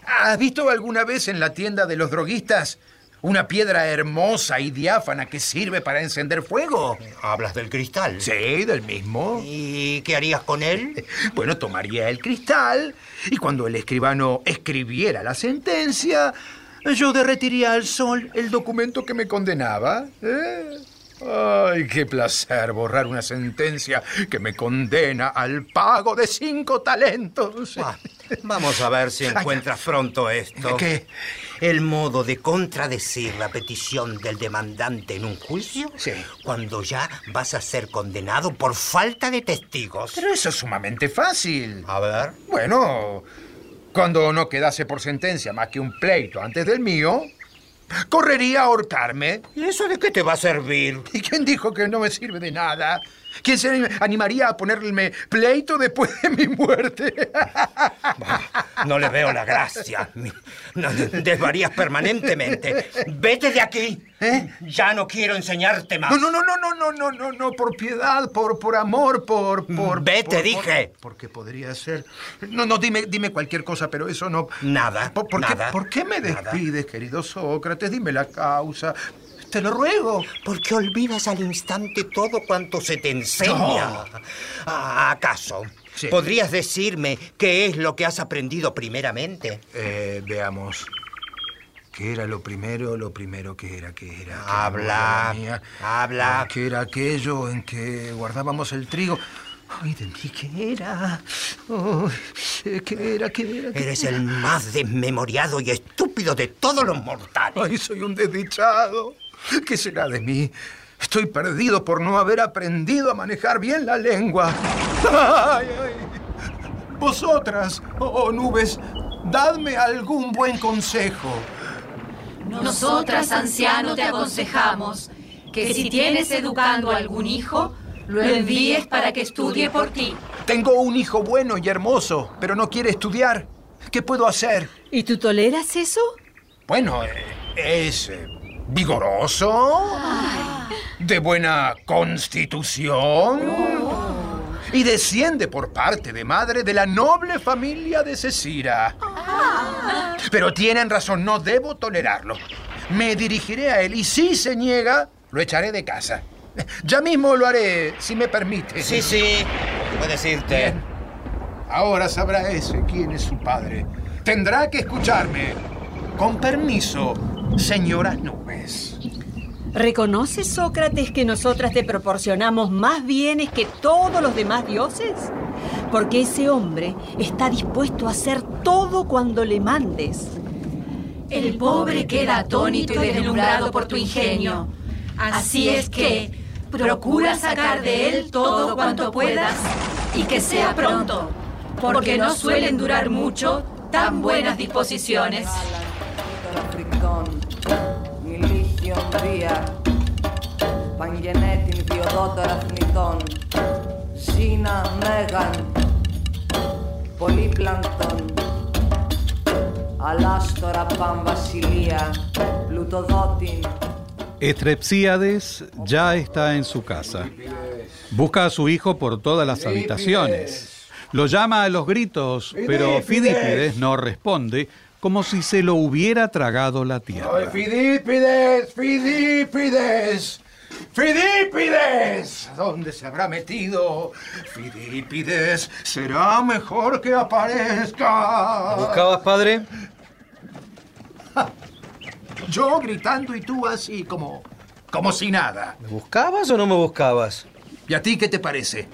¿Has visto alguna vez en la tienda de los droguistas una piedra hermosa y diáfana que sirve para encender fuego? ¿Hablas del cristal? Sí, del mismo. ¿Y qué harías con él? [laughs] Bueno, tomaría el cristal y cuando el escribano escribiera la sentencia, yo derretiría al sol el documento que me condenaba. ¿eh? Ay, qué placer borrar una sentencia que me condena al pago de cinco talentos. Ah, Vamos a ver si encuentras pronto esto. ¿Qué? El modo de contradecir la petición del demandante en un juicio Sí. cuando ya vas a ser condenado por falta de testigos. Pero eso es sumamente fácil. A ver. Bueno, cuando no quedase por sentencia más que un pleito antes del mío, correría a ahorcarme. ¿Y eso de qué te va a servir? ¿Y quién dijo que no me sirve de nada? ¿Quién se animaría a ponerme pleito después de mi muerte? No le veo la gracia. Desvarías permanentemente. Vete de aquí. ¿Eh? Ya no quiero enseñarte más. No, no, no, no, no, no, no, no, no, por piedad, por, por amor, por, por. Vete, por- dije. por- porque podría ser. No, no, dime, dime cualquier cosa, pero eso no. Nada, ¿Por, nada, qué, ¿Por qué me nada. despides, querido Sócrates? Dime la causa. Te lo ruego. Porque olvidas al instante todo cuanto se te enseña. No. Ah, ¿Acaso? Sí. ¿Podrías decirme qué es lo que has aprendido primeramente? Eh, veamos. ¿Qué era lo primero? Lo primero que era, ¿qué era? ¿Qué Habla, era habla. Ah, ¿Qué era aquello en que guardábamos el trigo? Ay, de mí, ¿qué era? Oh, ¿Qué era? ¿Qué era? ¿Qué Eres el más desmemoriado y estúpido de todos los mortales. Ay, soy un desdichado. [laughs] ¿Qué será de mí? Estoy perdido por no haber aprendido a manejar bien la lengua. [laughs] Ay, ay. Vosotras, oh nubes, dadme algún buen consejo. Nosotras, anciano, te aconsejamos que si tienes educando a algún hijo, lo envíes para que estudie por ti. Tengo un hijo bueno y hermoso, pero no quiere estudiar. ¿Qué puedo hacer? ¿Y tú toleras eso? Bueno, eh, es eh, vigoroso, de buena constitución y desciende por parte de madre de la noble familia de Cecira. Pero tienen razón, no debo tolerarlo. Me dirigiré a él y si se niega, lo echaré de casa. Ya mismo lo haré, si me permite. Sí, sí, puedes irte. Bien. Ahora sabrá ese quién es su padre. Tendrá que escucharme. Con permiso, señoras nubes. ¿Reconoces, Sócrates, que nosotras te proporcionamos más bienes que todos los demás dioses? Porque ese hombre está dispuesto a hacer todo cuando le mandes. El pobre queda atónito y deslumbrado por tu ingenio. Así es que procura sacar de él todo cuanto puedas y que sea pronto, porque no suelen durar mucho tan buenas disposiciones. Πανγενέτην Διοδότορα θνητών, Σίνα Μέγαν, Πολύπλανκτον, Αλάστορα Παν Βασιλεία, Πλουτοδότην, Estrepsíades ya está en su casa. Busca a su hijo por todas las habitaciones. Lo llama a los gritos, pero Fidípides no responde, como si se lo hubiera tragado la ¡Ay, tierra. Fidípides! ¡Fidípides! ¡Fidípides! ¿Dónde se habrá metido? Fidípides, será mejor que aparezca. ¿Buscabas, padre? [laughs] Yo gritando y tú así, como. como si nada. ¿Me buscabas o no me buscabas? ¿Y a ti qué te parece?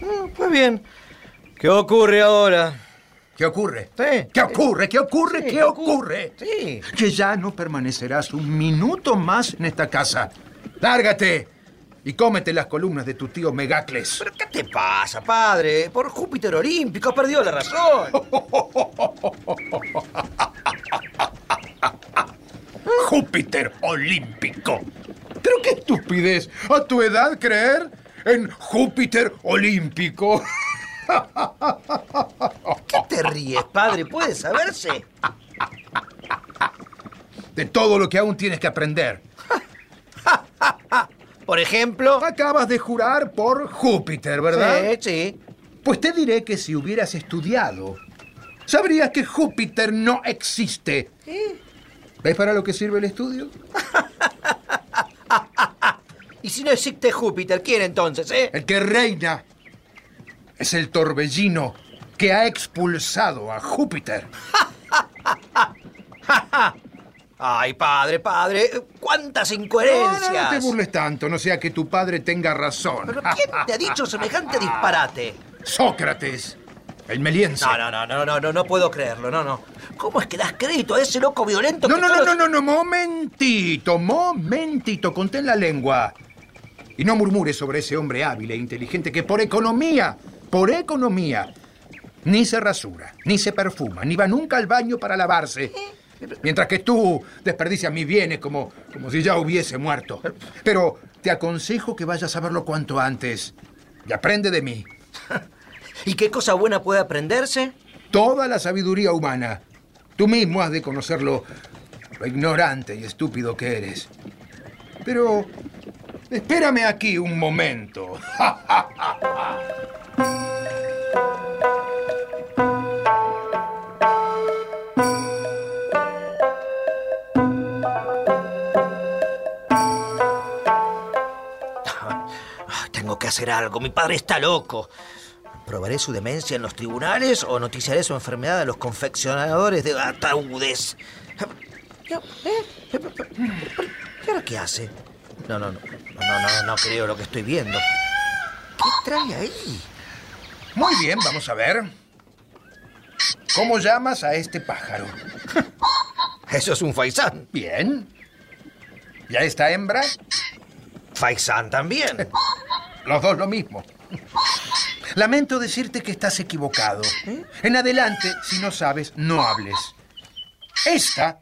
Mm, Pues bien. ¿Qué ocurre ahora? ¿Qué ocurre? Sí. ¿Qué ocurre? ¿Qué ocurre? Sí, ¿Qué ocurre? Sí. Que ya no permanecerás un minuto más en esta casa. ¡Lárgate! Y cómete las columnas de tu tío Megacles. ¿Pero qué te pasa, padre? Por Júpiter Olímpico has perdido la razón. [laughs] Júpiter olímpico. Pero qué estupidez. A tu edad creer en Júpiter olímpico. [laughs] ¿Qué te ríes, padre? ¿Puede saberse? De todo lo que aún tienes que aprender. Por ejemplo. Acabas de jurar por Júpiter, ¿verdad? Sí, sí. Pues te diré que si hubieras estudiado, sabrías que Júpiter no existe. ¿Ves para lo que sirve el estudio? [laughs] Y si no existe Júpiter, ¿quién entonces, eh? El que reina es el torbellino que ha expulsado a Júpiter. [laughs] Ay, padre, padre, cuántas no, incoherencias. no te burles tanto, no sea que tu padre tenga razón. ¿Pero quién te ha dicho semejante [laughs] disparate? Sócrates, el meliense. No, no, no, no, no, no, no puedo creerlo, no, no. ¿Cómo es que das crédito a ese loco violento No, que no, no, no, no, no, momentito, momentito, contén la lengua. Y no murmures sobre ese hombre hábil e inteligente que por economía, por economía, ni se rasura, ni se perfuma, ni va nunca al baño para lavarse. Mientras que tú desperdicias mis bienes como, como si ya hubiese muerto. Pero te aconsejo que vayas a verlo cuanto antes. Y aprende de mí. [laughs] ¿Y qué cosa buena puede aprenderse? Toda la sabiduría humana. Tú mismo has de conocerlo, lo ignorante y estúpido que eres. Pero espérame aquí un momento. [laughs] Ay, Tengo que hacer algo, mi padre está loco. ¿Probaré su demencia en los tribunales o noticiaré su enfermedad a los confeccionadores de ataúdes? ¿Y ahora qué hace? No, no, no, no, no, no creo lo que estoy viendo. ¿Qué trae ahí? Muy bien, vamos a ver. ¿Cómo llamas a este pájaro? [laughs] Eso es un faisán. Bien. ¿Y a esta hembra? Faisán también. [laughs] Los dos lo mismo. Lamento decirte que estás equivocado. En adelante, si no sabes, no hables. Esta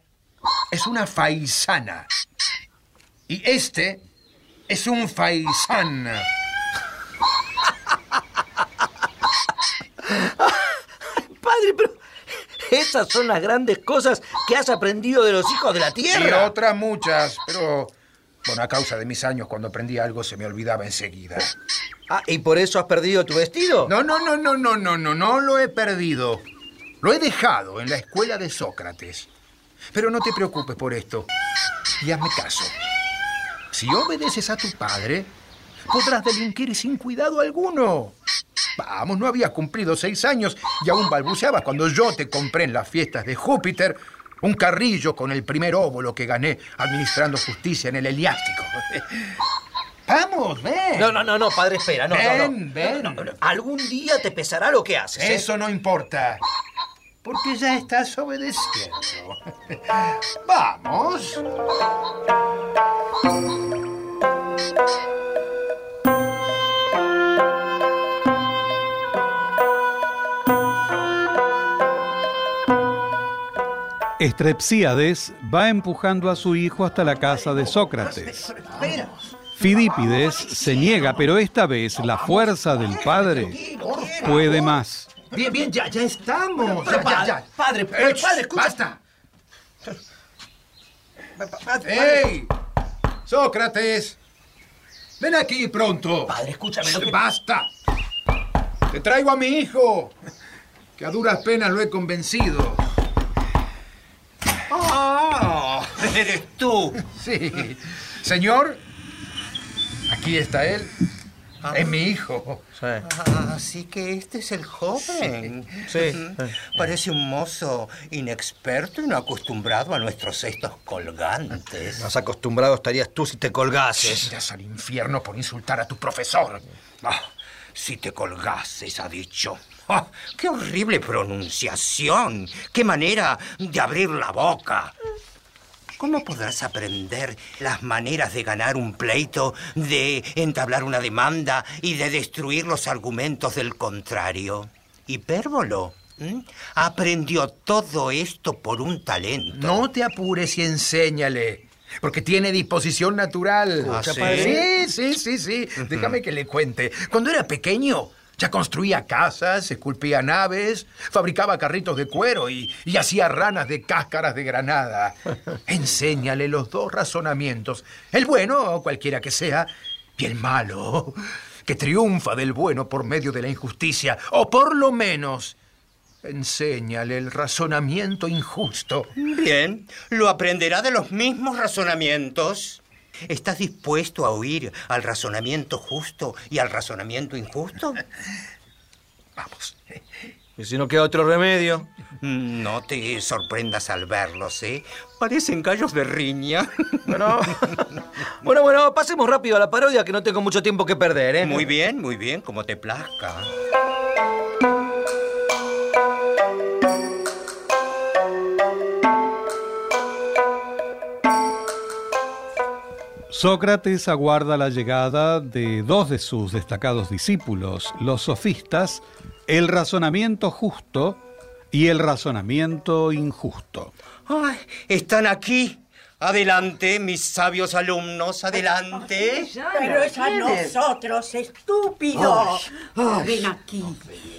es una faisana. Y este es un faisán. Padre, pero esas son las grandes cosas que has aprendido de los hijos de la Y tierra. otras muchas, pero bueno, a causa de mis años, cuando aprendí algo se me olvidaba enseguida. Ah, ¿y por eso has perdido tu vestido? No, no, no, no, no, no, no, no lo he perdido. Lo he dejado en la escuela de Sócrates. Pero no te preocupes por esto. Y hazme caso. Si obedeces a tu padre, podrás delinquir sin cuidado alguno. Vamos, no había cumplido seis años y aún balbuceabas cuando yo te compré en las fiestas de Júpiter un carrillo con el primer óvulo que gané administrando justicia en el Eliástico. [laughs] Vamos, ven. No, no, no, no, padre, espera. No, no, ven, no. ven. No, no. Algún día te pesará lo que haces. ¿eh? Eso no importa. Porque ya estás obedeciendo. [laughs] Vamos. Estrepsíades va empujando a su hijo hasta la casa de Sócrates. Fidípides se niega, pero esta vez la fuerza del padre puede más. Bien, bien, ya, ya estamos. Pero, Ya, ya, ya. padre, padre, padre, escucha. ¡Basta! ¡Ey! ¡Sócrates! Ven aquí pronto. Padre, escúchame lo que... ¡Basta! Te traigo a mi hijo, que a duras penas lo he convencido. ¡Ah! ¡Eres tú! [laughs] Sí. Señor, aquí está él. Es mi hijo. Ah, Así que este es el joven. Sí. Parece un mozo inexperto y no acostumbrado a nuestros cestos colgantes. Más acostumbrado estarías tú si te colgases. Irás al infierno por insultar a tu profesor. Ah, si te colgases, ha dicho. Ah, ¡Qué horrible pronunciación! ¡Qué manera de abrir la boca! ¿Cómo podrás aprender las maneras de ganar un pleito, de entablar una demanda y de destruir los argumentos del contrario? Hipérbolo. ¿m? Aprendió todo esto por un talento. No te apures y enséñale. Porque tiene disposición natural. ¿Ah, sí? Sí, sí, sí, sí. Déjame que le cuente. Cuando era pequeño, ya construía casas, esculpía naves, fabricaba carritos de cuero y, y hacía ranas de cáscaras de granada. [laughs] Enséñale los dos razonamientos. El bueno, cualquiera que sea, y el malo, que triunfa del bueno por medio de la injusticia. O por lo menos, enséñale el razonamiento injusto. Bien, lo aprenderá de los mismos razonamientos. ¿Estás dispuesto a oír al razonamiento justo y al razonamiento injusto? [laughs] Vamos. Y si no queda otro remedio. No te sorprendas al verlos, ¿eh? Parecen gallos de riña. [laughs] Bueno, bueno, bueno, pasemos rápido a la parodia que no tengo mucho tiempo que perder, ¿eh? Muy bien, muy bien, como te plazca. Sócrates aguarda la llegada de dos de sus destacados discípulos, los sofistas, el razonamiento justo y el razonamiento injusto. Ay, están aquí. Adelante, mis sabios alumnos, adelante. Pero es a nosotros, estúpido. Oh, ven aquí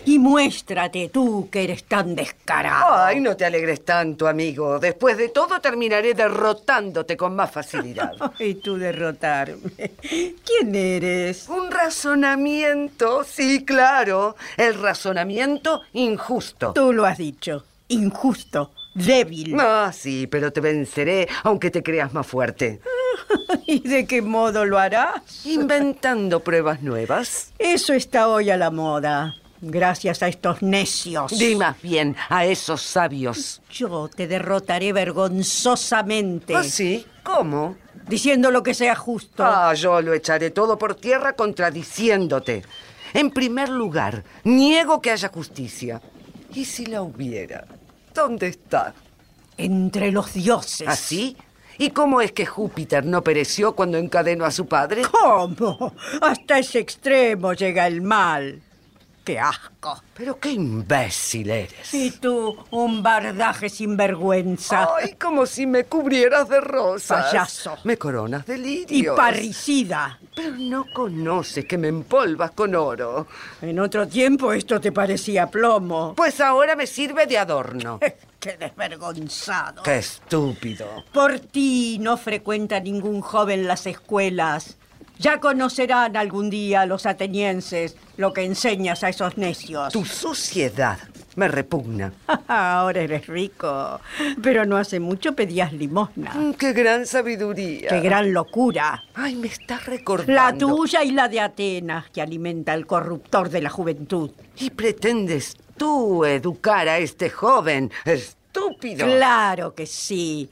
y muéstrate tú que eres tan descarado. Ay, no te alegres tanto, amigo. Después de todo terminaré derrotándote con más facilidad. [laughs] Y tú derrotarme. ¿Quién eres? Un razonamiento, sí, claro. El razonamiento injusto. Tú lo has dicho. Injusto, débil. Ah, sí, pero te venceré, aunque te creas más fuerte. [laughs] ¿Y de qué modo lo harás? Inventando pruebas nuevas. Eso está hoy a la moda. Gracias a estos necios. Di más bien a esos sabios. Yo te derrotaré vergonzosamente. ¿Ah, sí? ¿Cómo? Diciendo lo que sea justo. Ah, yo lo echaré todo por tierra contradiciéndote. En primer lugar, niego que haya justicia. ¿Y si la hubiera? ¿Dónde está? Entre los dioses. ¿Así? ¿Y cómo es que Júpiter no pereció cuando encadenó a su padre? ¿Cómo? Hasta ese extremo llega el mal. ¡Qué asco! Pero qué imbécil eres. Y tú, un bardaje sin vergüenza. Ay, como si me cubrieras de rosas. Payaso. Me coronas de y lirios. parricida. Pero no conoces que me empolvas con oro. En otro tiempo esto te parecía plomo. Pues ahora me sirve de adorno. [laughs] ¡Qué desvergonzado! Qué estúpido. Por ti no frecuenta ningún joven las escuelas. Ya conocerán algún día los atenienses lo que enseñas a esos necios. Tu suciedad Me repugna. [laughs] Ahora eres rico, pero no hace mucho pedías limosna. Mm, ¡Qué gran sabiduría! ¡Qué gran locura! Ay, me estás recordando. La tuya y la de Atenas, que alimenta al corruptor de la juventud. ¿Y pretendes tú educar a este joven estúpido? Claro que sí.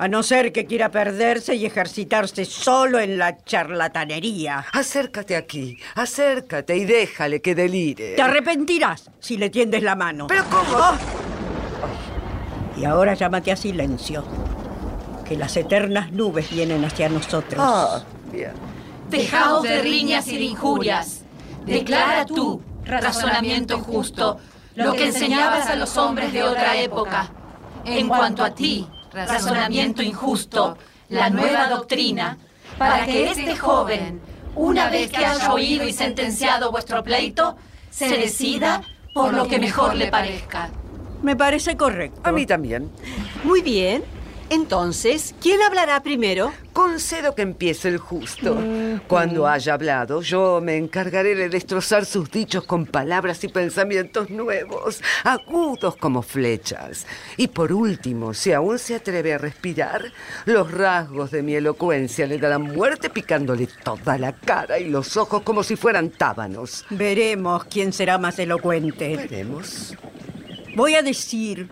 A no ser que quiera perderse y ejercitarse solo en la charlatanería. Acércate aquí, acércate y déjale que delire. Te arrepentirás si le tiendes la mano. ¿Pero cómo? Oh. Y ahora llámate a silencio. Que las eternas nubes vienen hacia nosotros. Ah, bien. Dejaos de riñas y de injurias. Declara tú, razonamiento justo, lo que enseñabas a los hombres de otra época. En cuanto a ti, razonamiento injusto, la nueva doctrina, para que este joven, una vez que haya oído y sentenciado vuestro pleito, se decida por lo que mejor le parezca. Me parece correcto. A mí también. Muy bien. Entonces, ¿quién hablará primero? Concedo que empiece el justo. Cuando haya hablado, yo me encargaré de destrozar sus dichos con palabras y pensamientos nuevos, agudos como flechas. Y por último, si aún se atreve a respirar, los rasgos de mi elocuencia le darán muerte picándole toda la cara y los ojos como si fueran tábanos. Veremos quién será más elocuente. Veremos. Voy a decir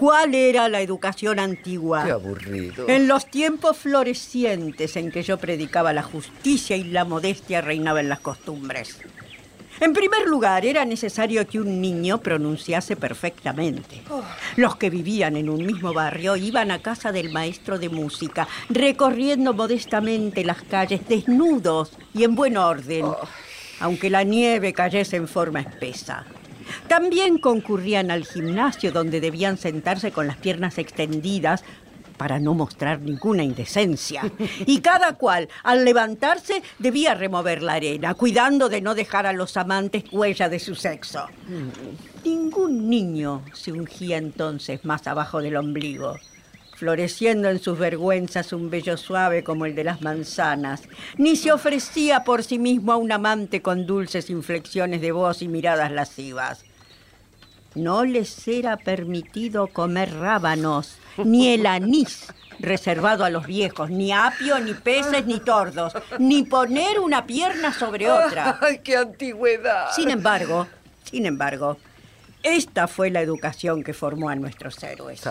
cuál era la educación antigua. Qué aburrido. En los tiempos florecientes en que yo predicaba la justicia y la modestia reinaba en las costumbres. En primer lugar, era necesario que un niño pronunciase perfectamente. Los que vivían en un mismo barrio iban a casa del maestro de música, recorriendo modestamente las calles desnudos y en buen orden, aunque la nieve cayese en forma espesa. También concurrían al gimnasio donde debían sentarse con las piernas extendidas para no mostrar ninguna indecencia. Y cada cual, al levantarse, debía remover la arena, cuidando de no dejar a los amantes huella de su sexo. Ningún niño se ungía entonces más abajo del ombligo, floreciendo en sus vergüenzas un vello suave como el de las manzanas, ni se ofrecía por sí mismo a un amante con dulces inflexiones de voz y miradas lascivas. No les era permitido comer rábanos, ni el anís reservado a los viejos, ni apio, ni peces, ni tordos, ni poner una pierna sobre otra. ¡Ay, qué antigüedad! Sin embargo, sin embargo, esta fue la educación que formó a nuestros héroes. Sí.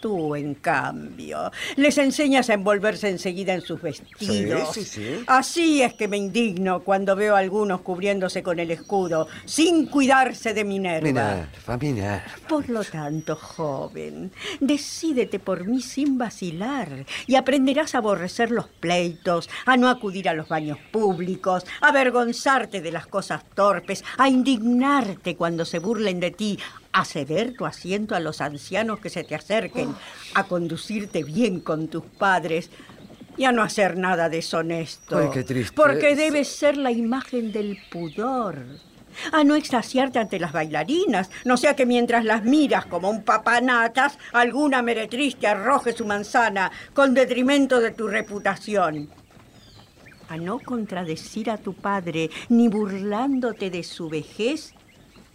Tú, en cambio, les enseñas a envolverse enseguida en sus vestidos. Sí, sí, sí. Así es que me indigno cuando veo a algunos cubriéndose con el escudo, sin cuidarse de Minerva. Minerva, Minerva. Por lo tanto, joven, decídete por mí sin vacilar y aprenderás a aborrecer los pleitos, a no acudir a los baños públicos, a avergonzarte de las cosas torpes, a indignarte cuando se burlen de ti, a ceder tu asiento a los ancianos que se te acerquen, a conducirte bien con tus padres y a no hacer nada deshonesto. Ay, qué tristeza. Porque debes ser la imagen del pudor. A no extasiarte ante las bailarinas, no sea que mientras las miras como un papanatas, alguna meretriz te arroje su manzana con detrimento de tu reputación. A no contradecir a tu padre, ni burlándote de su vejez,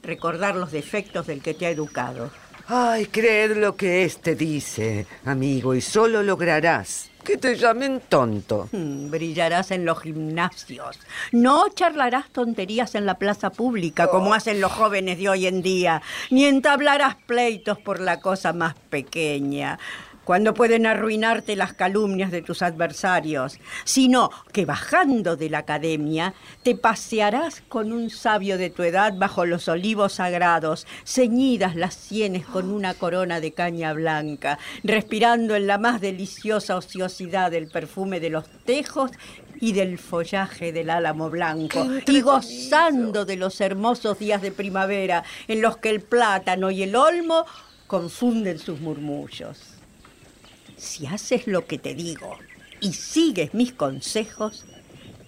recordar los defectos del que te ha educado. Ay, creed lo que éste dice, amigo, y solo lograrás que te llamen tonto. Hmm, brillarás en los gimnasios. No charlarás tonterías en la plaza pública como hacen los jóvenes de hoy en día, ni entablarás pleitos por la cosa más pequeña cuando pueden arruinarte las calumnias de tus adversarios, sino que bajando de la academia te pasearás con un sabio de tu edad bajo los olivos sagrados, ceñidas las sienes con una corona de caña blanca, respirando en la más deliciosa ociosidad el perfume de los tejos y del follaje del álamo blanco, y gozando de los hermosos días de primavera en los que el plátano y el olmo confunden sus murmullos. Si haces lo que te digo y sigues mis consejos,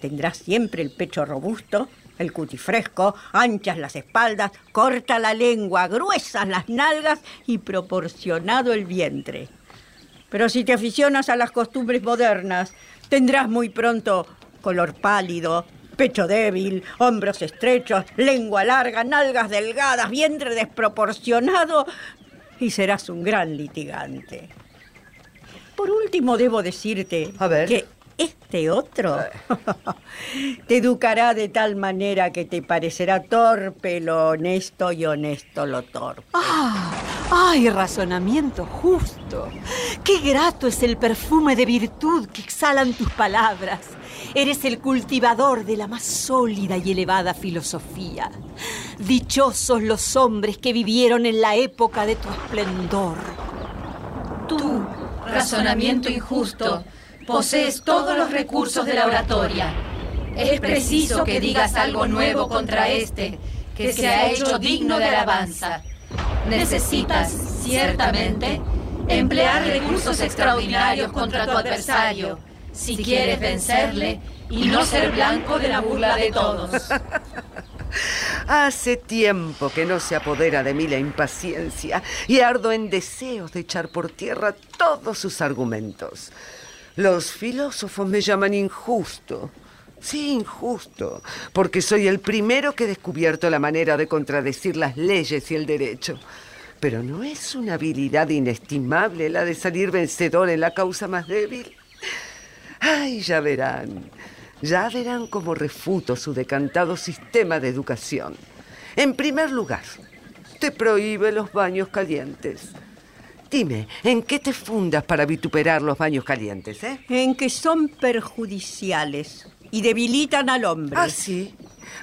tendrás siempre el pecho robusto, el cuti fresco, anchas las espaldas, corta la lengua, gruesas las nalgas y proporcionado el vientre. Pero si te aficionas a las costumbres modernas, tendrás muy pronto color pálido, Pecho débil, hombros estrechos, lengua larga, nalgas delgadas, vientre desproporcionado y serás un gran litigante. Por último, debo decirte que este otro [laughs] te educará de tal manera que te parecerá torpe lo honesto y honesto lo torpe. ¡Ah! ¡Ay, razonamiento justo! ¡Qué grato es el perfume de virtud que exhalan tus palabras! Eres el cultivador de la más sólida y elevada filosofía. Dichosos los hombres que vivieron en la época de tu esplendor. Tú, razonamiento injusto, posees todos los recursos de la oratoria. Es preciso que digas algo nuevo contra este, que se ha hecho digno de alabanza. Necesitas, ciertamente, emplear recursos extraordinarios contra tu adversario, si quieres vencerle y no ser blanco de la burla de todos. [laughs] Hace tiempo que no se apodera de mí la impaciencia y ardo en deseos de echar por tierra todos sus argumentos. Los filósofos me llaman injusto. Sí, injusto, porque soy el primero que he descubierto la manera de contradecir las leyes y el derecho. Pero no es una habilidad inestimable la de salir vencedor en la causa más débil. Ay, ya verán, ya verán cómo refuto su decantado sistema de educación. En primer lugar, te prohíbe los baños calientes. Dime, ¿en qué te fundas para vituperar los baños calientes, eh? En que son perjudiciales y debilitan al hombre. Ah, sí.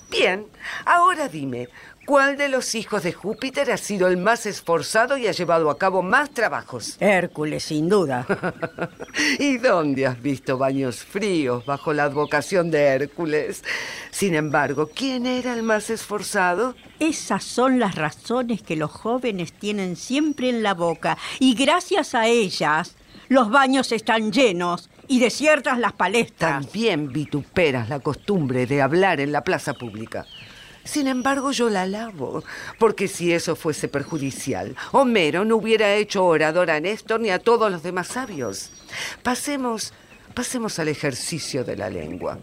Bien, ahora dime, ¿cuál de los hijos de Júpiter ha sido el más esforzado y ha llevado a cabo más trabajos? Hércules, sin duda. [laughs] ¿Y dónde has visto baños fríos bajo la advocación de Hércules? Sin embargo, ¿quién era el más esforzado? Esas son las razones que los jóvenes tienen siempre en la boca y gracias a ellas los baños están llenos y desiertas las palestras. También vituperas la costumbre de hablar en la plaza pública. Sin embargo, yo la alabo, porque si eso fuese perjudicial, Homero no hubiera hecho orador a Néstor ni a todos los demás sabios. Pasemos, pasemos al ejercicio de la lengua.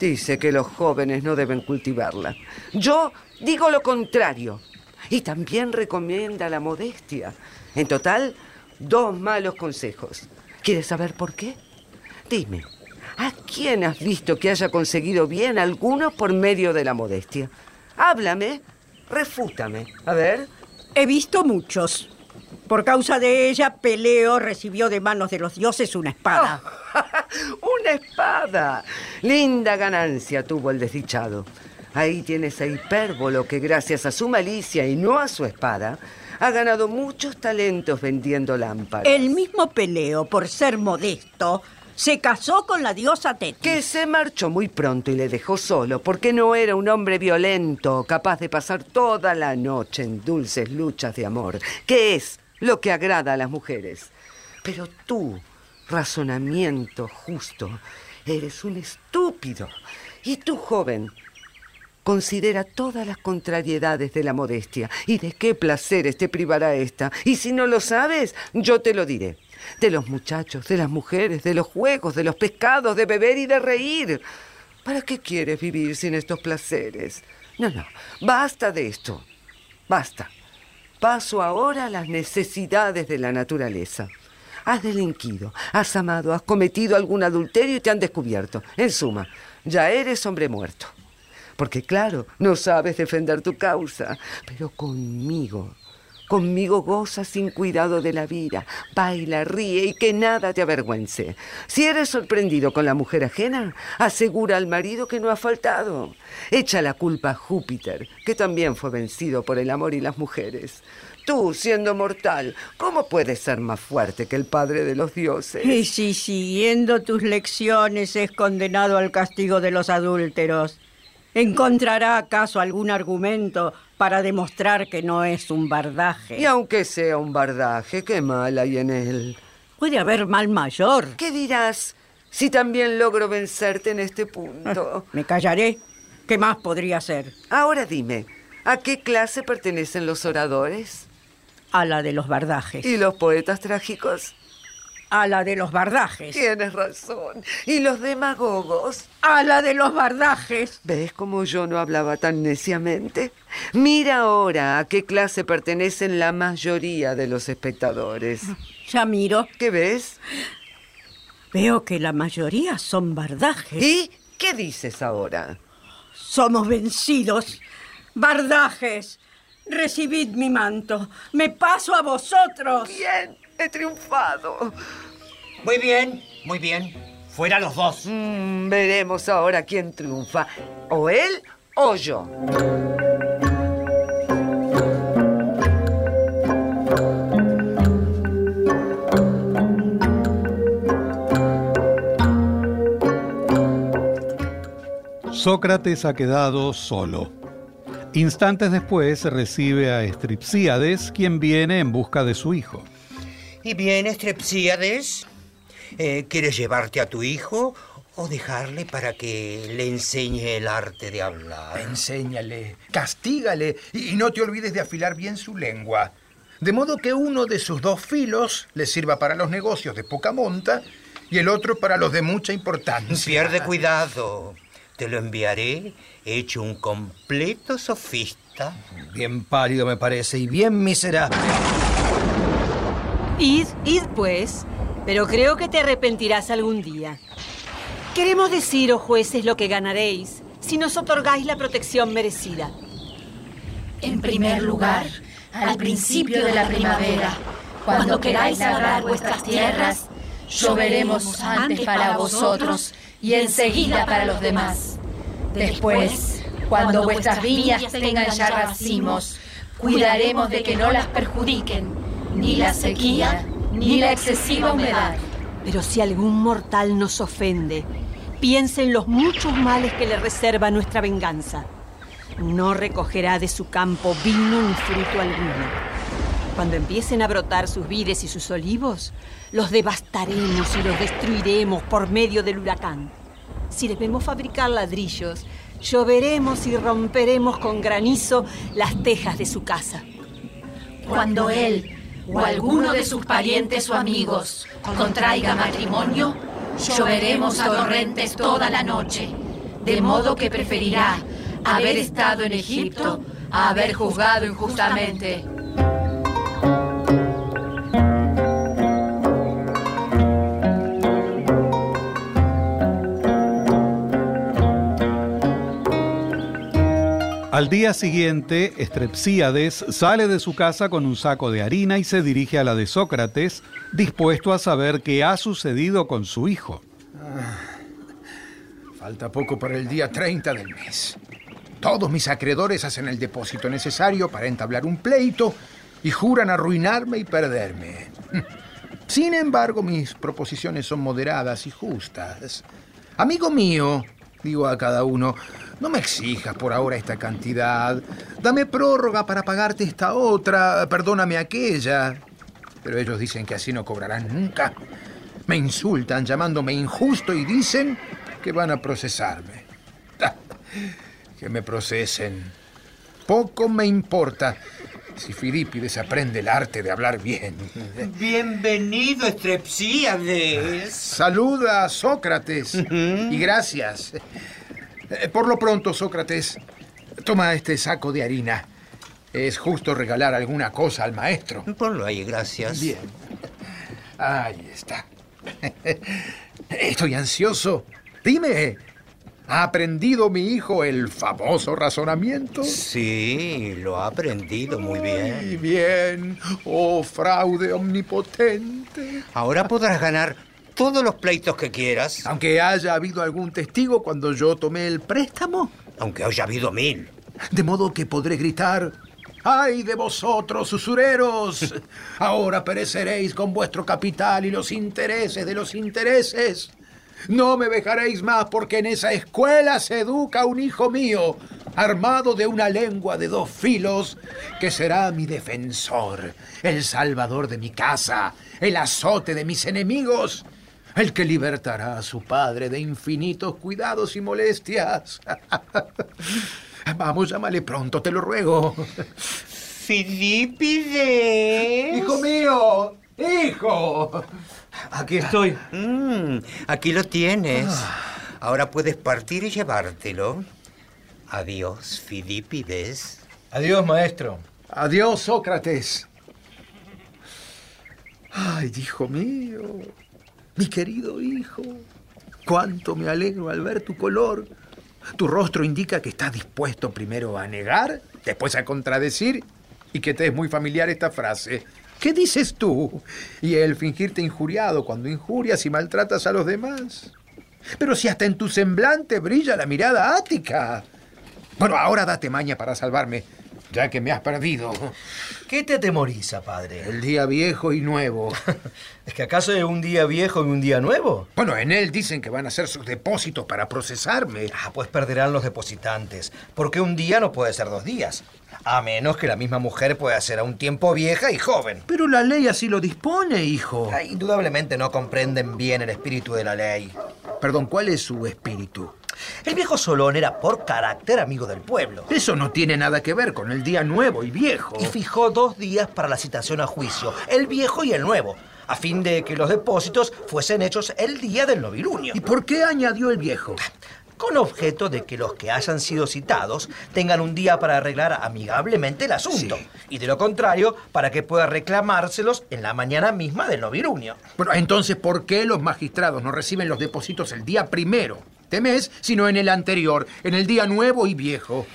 Dice que los jóvenes no deben cultivarla. Yo digo lo contrario. Y también recomienda la modestia. En total, dos malos consejos. ¿Quieres saber por qué? Dime, ¿a quién has visto que haya conseguido bien alguno por medio de la modestia? Háblame, refútame. A ver. He visto muchos. Por causa de ella, Peleo recibió de manos de los dioses una espada. [laughs] ¡Una espada! Linda ganancia tuvo el desdichado. Ahí tienes a Hipérbolo que gracias a su malicia y no a su espada, ha ganado muchos talentos vendiendo lámparas. El mismo Peleo, por ser modesto, se casó con la diosa Tetis. Que se marchó muy pronto y le dejó solo porque no era un hombre violento, capaz de pasar toda la noche en dulces luchas de amor, que es lo que agrada a las mujeres. Pero tú, razonamiento justo, eres un estúpido. Y tú, joven, considera todas las contrariedades de la modestia y de qué placeres te privará esta. Y si no lo sabes, yo te lo diré de los muchachos, de las mujeres, de los juegos, de los pescados, de beber y de reír. ¿Para qué quieres vivir sin estos placeres? No, no, basta de esto. Basta. Paso ahora a las necesidades de la naturaleza. Has delinquido, has amado, has cometido algún adulterio y te han descubierto. En suma, ya eres hombre muerto. Porque claro, no sabes defender tu causa, pero conmigo Conmigo goza sin cuidado de la vida, baila, ríe y que nada te avergüence. Si eres sorprendido con la mujer ajena, asegura al marido que no ha faltado. Echa la culpa a Júpiter, que también fue vencido por el amor y las mujeres. Tú, siendo mortal, ¿cómo puedes ser más fuerte que el padre de los dioses? Y si siguiendo tus lecciones es condenado al castigo de los adúlteros, ¿encontrará acaso algún argumento para demostrar que no es un bardaje. Y aunque sea un bardaje, qué mal hay en él. Puede haber mal mayor. ¿Qué dirás si también logro vencerte en este punto? [laughs] Me callaré. ¿Qué más podría ser? Ahora dime, ¿a qué clase pertenecen los oradores? A la de los bardajes. ¿Y los poetas trágicos? A la de los bardajes. Tienes razón. ¿Y los demagogos? A la de los bardajes. ¿Ves cómo yo no hablaba tan neciamente? Mira ahora a qué clase pertenecen la mayoría de los espectadores. Ya miro. ¿Qué ves? Veo que la mayoría son bardajes. ¿Y qué dices ahora? Somos vencidos. Bardajes. Recibid mi manto. Me paso a vosotros. Bien, he triunfado. Muy bien, muy bien. Fuera los dos. Mm, veremos ahora quién triunfa. O él o yo. Sócrates ha quedado solo. Instantes después recibe a Estripsíades, quien viene en busca de su hijo. ¿Y bien, Estrepsíades? Eh, ¿Quieres llevarte a tu hijo o dejarle para que le enseñe el arte de hablar? Enséñale, castígale y no te olvides de afilar bien su lengua. De modo que uno de sus dos filos le sirva para los negocios de poca monta y el otro para los de mucha importancia. Pierde cuidado. Te lo enviaré hecho un completo sofista. Bien pálido me parece y bien miserable. Id, id pues, pero creo que te arrepentirás algún día. Queremos deciros, jueces, lo que ganaréis si nos otorgáis la protección merecida. En primer lugar, al principio de la primavera, cuando queráis labrar vuestras tierras, lloveremos antes para vosotros y enseguida para los demás. Después, cuando vuestras viñas tengan ya racimos, cuidaremos de que no las perjudiquen ni la sequía ni la excesiva humedad. Pero si algún mortal nos ofende, piense en los muchos males que le reserva nuestra venganza. No recogerá de su campo vino ni fruto alguno. Cuando empiecen a brotar sus vides y sus olivos, los devastaremos y los destruiremos por medio del huracán. Si debemos fabricar ladrillos, lloveremos y romperemos con granizo las tejas de su casa. Cuando él o alguno de sus parientes o amigos contraiga matrimonio, lloveremos a torrentes toda la noche, de modo que preferirá haber estado en Egipto a haber juzgado injustamente. Al día siguiente, Estrepsíades sale de su casa con un saco de harina y se dirige a la de Sócrates, dispuesto a saber qué ha sucedido con su hijo. Falta poco para el día 30 del mes. Todos mis acreedores hacen el depósito necesario para entablar un pleito y juran arruinarme y perderme. [laughs] Sin embargo, mis proposiciones son moderadas y justas. Amigo mío, digo a cada uno, no me exijas por ahora esta cantidad. Dame prórroga para pagarte esta otra, perdóname aquella. Pero ellos dicen que así no cobrarán nunca. Me insultan llamándome injusto y dicen que van a procesarme. [laughs] Que me procesen. Poco me importa si Filipides aprende el arte de hablar bien. Bienvenido, Estrepsíades. Saluda a Sócrates y gracias. Eh, Por lo pronto, Sócrates, toma este saco de harina. Es justo regalar alguna cosa al maestro. Ponlo ahí, gracias. Bien. Ahí está. [laughs] Estoy ansioso. Dime, ¿ha aprendido mi hijo el famoso razonamiento? Sí, lo ha aprendido muy bien. Muy bien. Oh, fraude omnipotente. Ahora podrás ganar todos los pleitos que quieras. Aunque haya habido algún testigo cuando yo tomé el préstamo. Aunque haya habido mil. De modo que podré gritar, ¡ay de vosotros, usureros! Ahora pereceréis con vuestro capital y los intereses de los intereses. No me dejaréis más porque en esa escuela se educa un hijo mío, armado de una lengua de dos filos, que será mi defensor, el salvador de mi casa, el azote de mis enemigos, el que libertará a su padre de infinitos cuidados y molestias. [laughs] Vamos, llámale pronto, te lo ruego. Filipides. Hijo mío, hijo. Aquí estoy. Mm, aquí lo tienes. Ahora puedes partir y llevártelo. Adiós, Filipides. Adiós, maestro. Adiós, Sócrates. Ay, hijo mío, mi querido hijo, cuánto me alegro al ver tu color. Tu rostro indica que estás dispuesto primero a negar, después a contradecir y que te es muy familiar esta frase. ¿Qué dices tú? Y el fingirte injuriado cuando injurias y maltratas a los demás. Pero si hasta en tu semblante brilla la mirada ática. Bueno, ahora date maña para salvarme, ya que me has perdido. ¿Qué te atemoriza, padre? El día viejo y nuevo. [laughs] ¿Es que acaso es un día viejo y un día nuevo? Bueno, en él dicen que van a hacer sus depósitos para procesarme. Ah, pues perderán los depositantes. Porque un día no puede ser dos días. A menos que la misma mujer pueda ser a un tiempo vieja y joven. Pero la ley así lo dispone, hijo. Ah, indudablemente no comprenden bien el espíritu de la ley. Perdón, ¿cuál es su espíritu? El viejo Solón era por carácter amigo del pueblo. Eso no tiene nada que ver con el día nuevo y viejo. Y fijó dos días para la citación a juicio, el viejo y el nuevo, a fin de que los depósitos fuesen hechos el día del novilunio. ¿Y por qué añadió el viejo? Con objeto de que los que hayan sido citados tengan un día para arreglar amigablemente el asunto. Sí. Y de lo contrario, para que pueda reclamárselos en la mañana misma del novilunio. Bueno, entonces, ¿por qué los magistrados no reciben los depósitos el día primero de mes, sino en el anterior, en el día nuevo y viejo?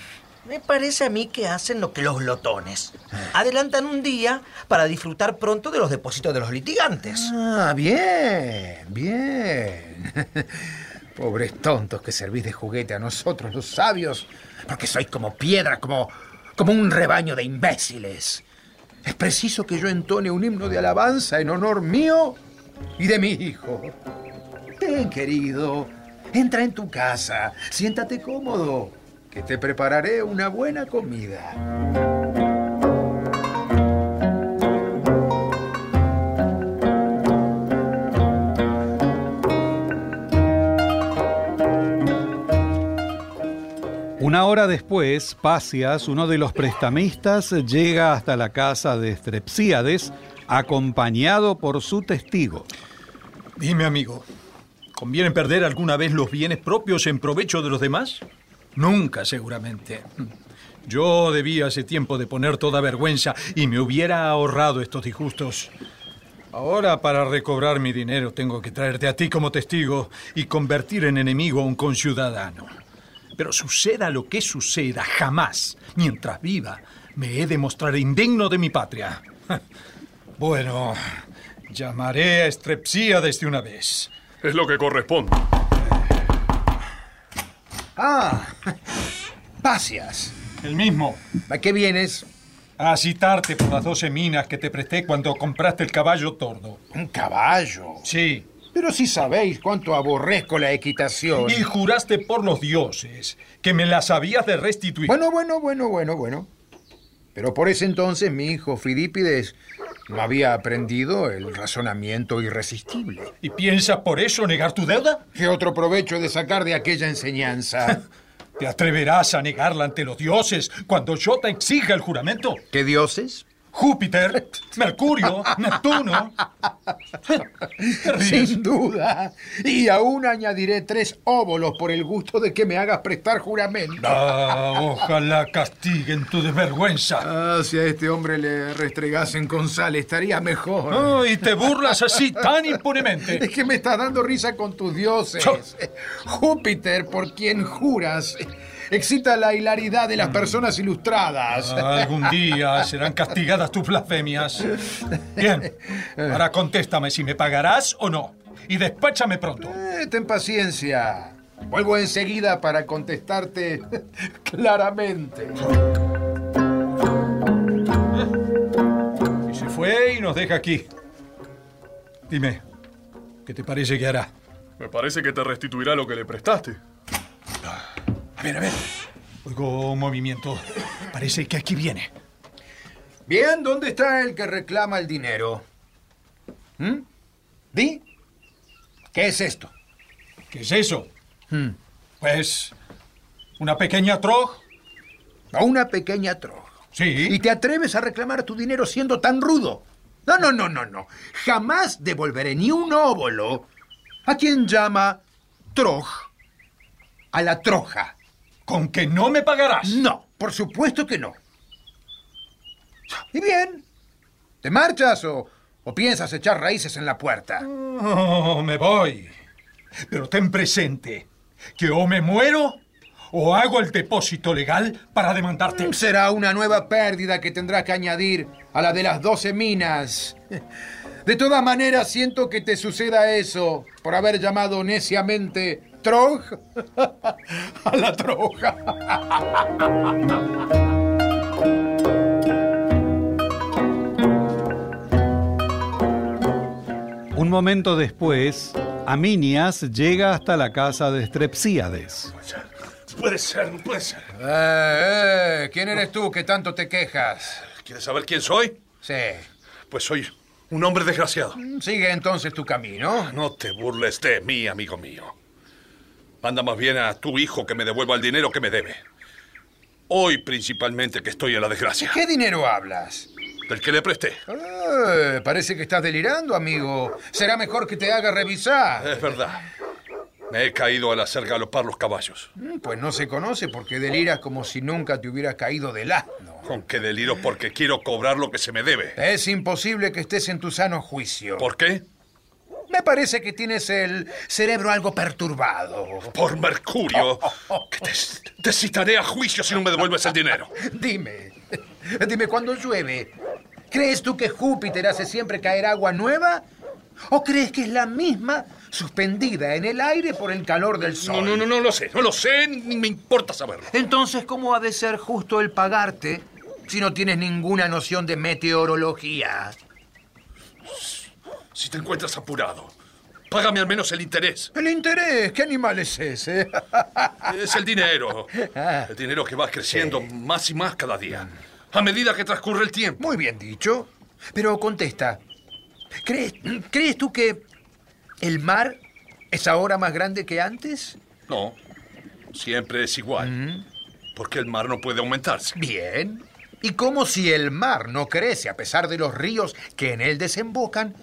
Me parece a mí que hacen lo que los glotones. Adelantan un día para disfrutar pronto de los depósitos de los litigantes. Ah, bien, bien. [laughs] Pobres tontos que servís de juguete a nosotros, los sabios, porque sois como piedra, como, como un rebaño de imbéciles. Es preciso que yo entone un himno de alabanza en honor mío y de mi hijo. Ven, querido, entra en tu casa, siéntate cómodo, que te prepararé una buena comida. Una hora después, Pasias, uno de los prestamistas, llega hasta la casa de Strepsíades, acompañado por su testigo. Dime, amigo, ¿conviene perder alguna vez los bienes propios en provecho de los demás? Nunca, seguramente. Yo debía hace tiempo de poner toda vergüenza y me hubiera ahorrado estos disgustos. Ahora, para recobrar mi dinero, tengo que traerte a ti como testigo y convertir en enemigo a un conciudadano. Pero suceda lo que suceda, jamás, mientras viva, me he de mostrar indigno de mi patria. [laughs] Bueno, llamaré a Estrepsía desde una vez. Es lo que corresponde. Ah, Pasias. El mismo. ¿A qué vienes? A citarte por las doce minas que te presté cuando compraste el caballo tordo. ¿Un caballo? Sí. Pero si sabéis cuánto aborrezco la equitación. Y juraste por los dioses que me las habías de restituir. Bueno, bueno, bueno, bueno, bueno. Pero por ese entonces mi hijo Fidípides no había aprendido el razonamiento irresistible. ¿Y piensas por eso negar tu deuda? ¿Qué otro provecho he de sacar de aquella enseñanza? [laughs] ¿Te atreverás a negarla ante los dioses cuando yo te exija el juramento? ¿Qué dioses? Júpiter, Mercurio, Neptuno. Sin duda. Y aún añadiré tres óvulos por el gusto de que me hagas prestar juramento. Ah, ojalá castiguen tu desvergüenza. Ah, si a este hombre le restregasen con sal, estaría mejor. Oh, y te burlas así tan impunemente. Es que me estás dando risa con tus dioses. Yo- Júpiter, por quien juras, excita la hilaridad de las personas ilustradas. Ah, algún día serán castigadas tus blasfemias. Bien, ahora contéstame si me pagarás o no. Y despáchame pronto. Eh, ten paciencia. Vuelvo enseguida para contestarte [laughs] claramente. Y se fue y nos deja aquí. Dime, ¿qué te parece que hará? Me parece que te restituirá lo que le prestaste. A ver, a ver. Oigo un movimiento. Parece que aquí viene. Bien, ¿dónde está el que reclama el dinero? ¿Mm? ¿Di? ¿Qué es esto? ¿Qué es eso? Hmm. Pues una pequeña troj. A una pequeña troja. Sí. ¿Y te atreves a reclamar tu dinero siendo tan rudo? No, no, no, no, no. Jamás devolveré ni un óvulo a quien llama Troj a la troja. ¿Con que no me pagarás? No, por supuesto que no. Y bien, ¿te marchas o, o piensas echar raíces en la puerta? Oh, me voy. Pero ten presente que o me muero o hago el depósito legal para demandarte. Será una nueva pérdida que tendrás que añadir a la de las 12 minas. De todas maneras, siento que te suceda eso por haber llamado neciamente Troj [laughs] a la troja. Un momento después, Aminias llega hasta la casa de Strepsíades. Puede ser, no puede ser. Eh, eh, ¿Quién eres tú que tanto te quejas? ¿Quieres saber quién soy? Sí. Pues soy un hombre desgraciado. Sigue entonces tu camino. No te burles de mí, amigo mío. Manda más bien a tu hijo que me devuelva el dinero que me debe. Hoy principalmente que estoy en la desgracia. ¿Qué dinero hablas? Del que le presté. Eh, parece que estás delirando, amigo. Será mejor que te haga revisar. Es verdad. Me he caído al hacer galopar los caballos. Mm, Pues no se conoce porque deliras como si nunca te hubiera caído del asno. Con que deliro porque quiero cobrar lo que se me debe. Es imposible que estés en tu sano juicio. ¿Por qué? Me parece que tienes el cerebro algo perturbado. Por Mercurio. Que te, te citaré a juicio si no me devuelves el dinero. Dime, dime, cuando llueve, ¿crees tú que Júpiter hace siempre caer agua nueva? ¿O crees que es la misma suspendida en el aire por el calor del sol? No, no, no, no lo sé. No lo sé, ni me importa saberlo. Entonces, ¿cómo ha de ser justo el pagarte si no tienes ninguna noción de meteorología? Si te encuentras apurado, págame al menos el interés. ¿El interés? ¿Qué animal es ese? [laughs] Es el dinero. El dinero que va creciendo más y más cada día. A medida que transcurre el tiempo. Muy bien dicho. Pero contesta. ¿Crees, ¿Crees tú que el mar es ahora más grande que antes? No, siempre es igual. Porque el mar no puede aumentarse. Bien. ¿Y cómo si el mar no crece a pesar de los ríos que en él desembocan?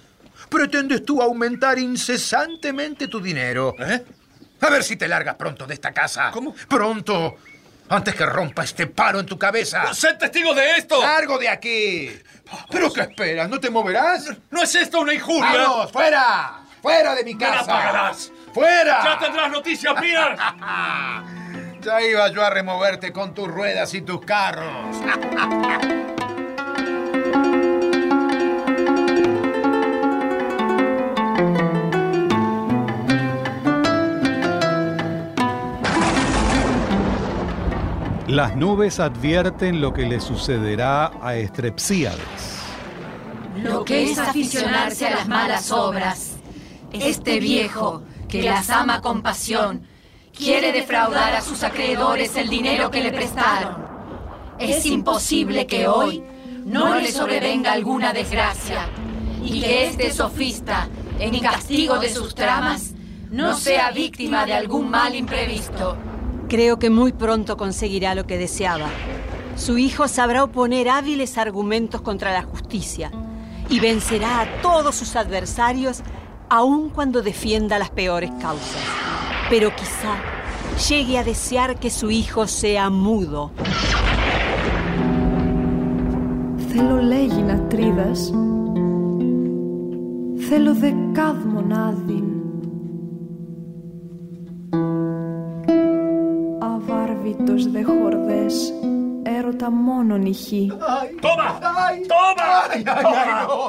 ¿Pretendes tú aumentar incesantemente tu dinero? ¿Eh? A ver si te largas pronto de esta casa. ¿Cómo? Pronto. Antes que rompa este palo en tu cabeza. ¡Sé testigo de esto! ¡Largo de aquí! ¿Pero qué esperas? ¿No te moverás? ¿No es esto una injuria? ¡Vamos, fuera! ¡Fuera de mi ¡Me la casa! pagarás! ¡Fuera! ¡Ya tendrás noticias mías! [laughs] Ya iba yo a removerte con tus ruedas y tus carros. [laughs] Las nubes advierten lo que le sucederá a Strepsíades. Lo que es aficionarse a las malas obras. Este viejo, que las ama con pasión, quiere defraudar a sus acreedores el dinero que le prestaron. Es imposible que hoy no le sobrevenga alguna desgracia y que este sofista, en castigo de sus tramas, no sea víctima de algún mal imprevisto. Creo que muy pronto conseguirá lo que deseaba. Su hijo sabrá oponer hábiles argumentos contra la justicia y vencerá a todos sus adversarios aun cuando defienda las peores causas. Pero quizá llegue a desear que su hijo sea mudo. Θέλω λέγει να τρίδας Θέλω δεκάδμον άδειν de mono, Niji. ¡Toma! ¡Toma!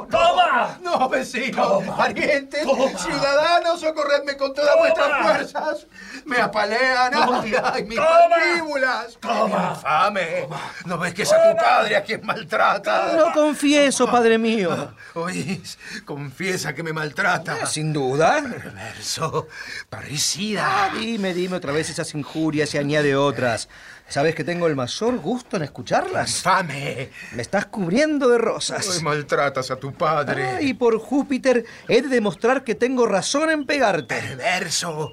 ¡Toma! No, no vecinos, parientes, ciudadanos, socorredme con todas ¡Toma! vuestras fuerzas. Me apalean, ay, mis mandíbulas. ¡Toma! ¡Infame! ¿No ves que es a tu padre a quien maltrata? No confieso, padre mío. [laughs] ¿Oís? Confiesa que me maltrata. Eh, sin duda. Perverso, parricida. Ah, dime, dime otra vez esas injurias y añade otras. ¿Sabes que tengo el mayor gusto en escucharlas? ¡Infame! Me estás cubriendo de rosas. Hoy maltratas a tu padre. Ah, y por Júpiter he de demostrar que tengo razón en pegarte. Perverso.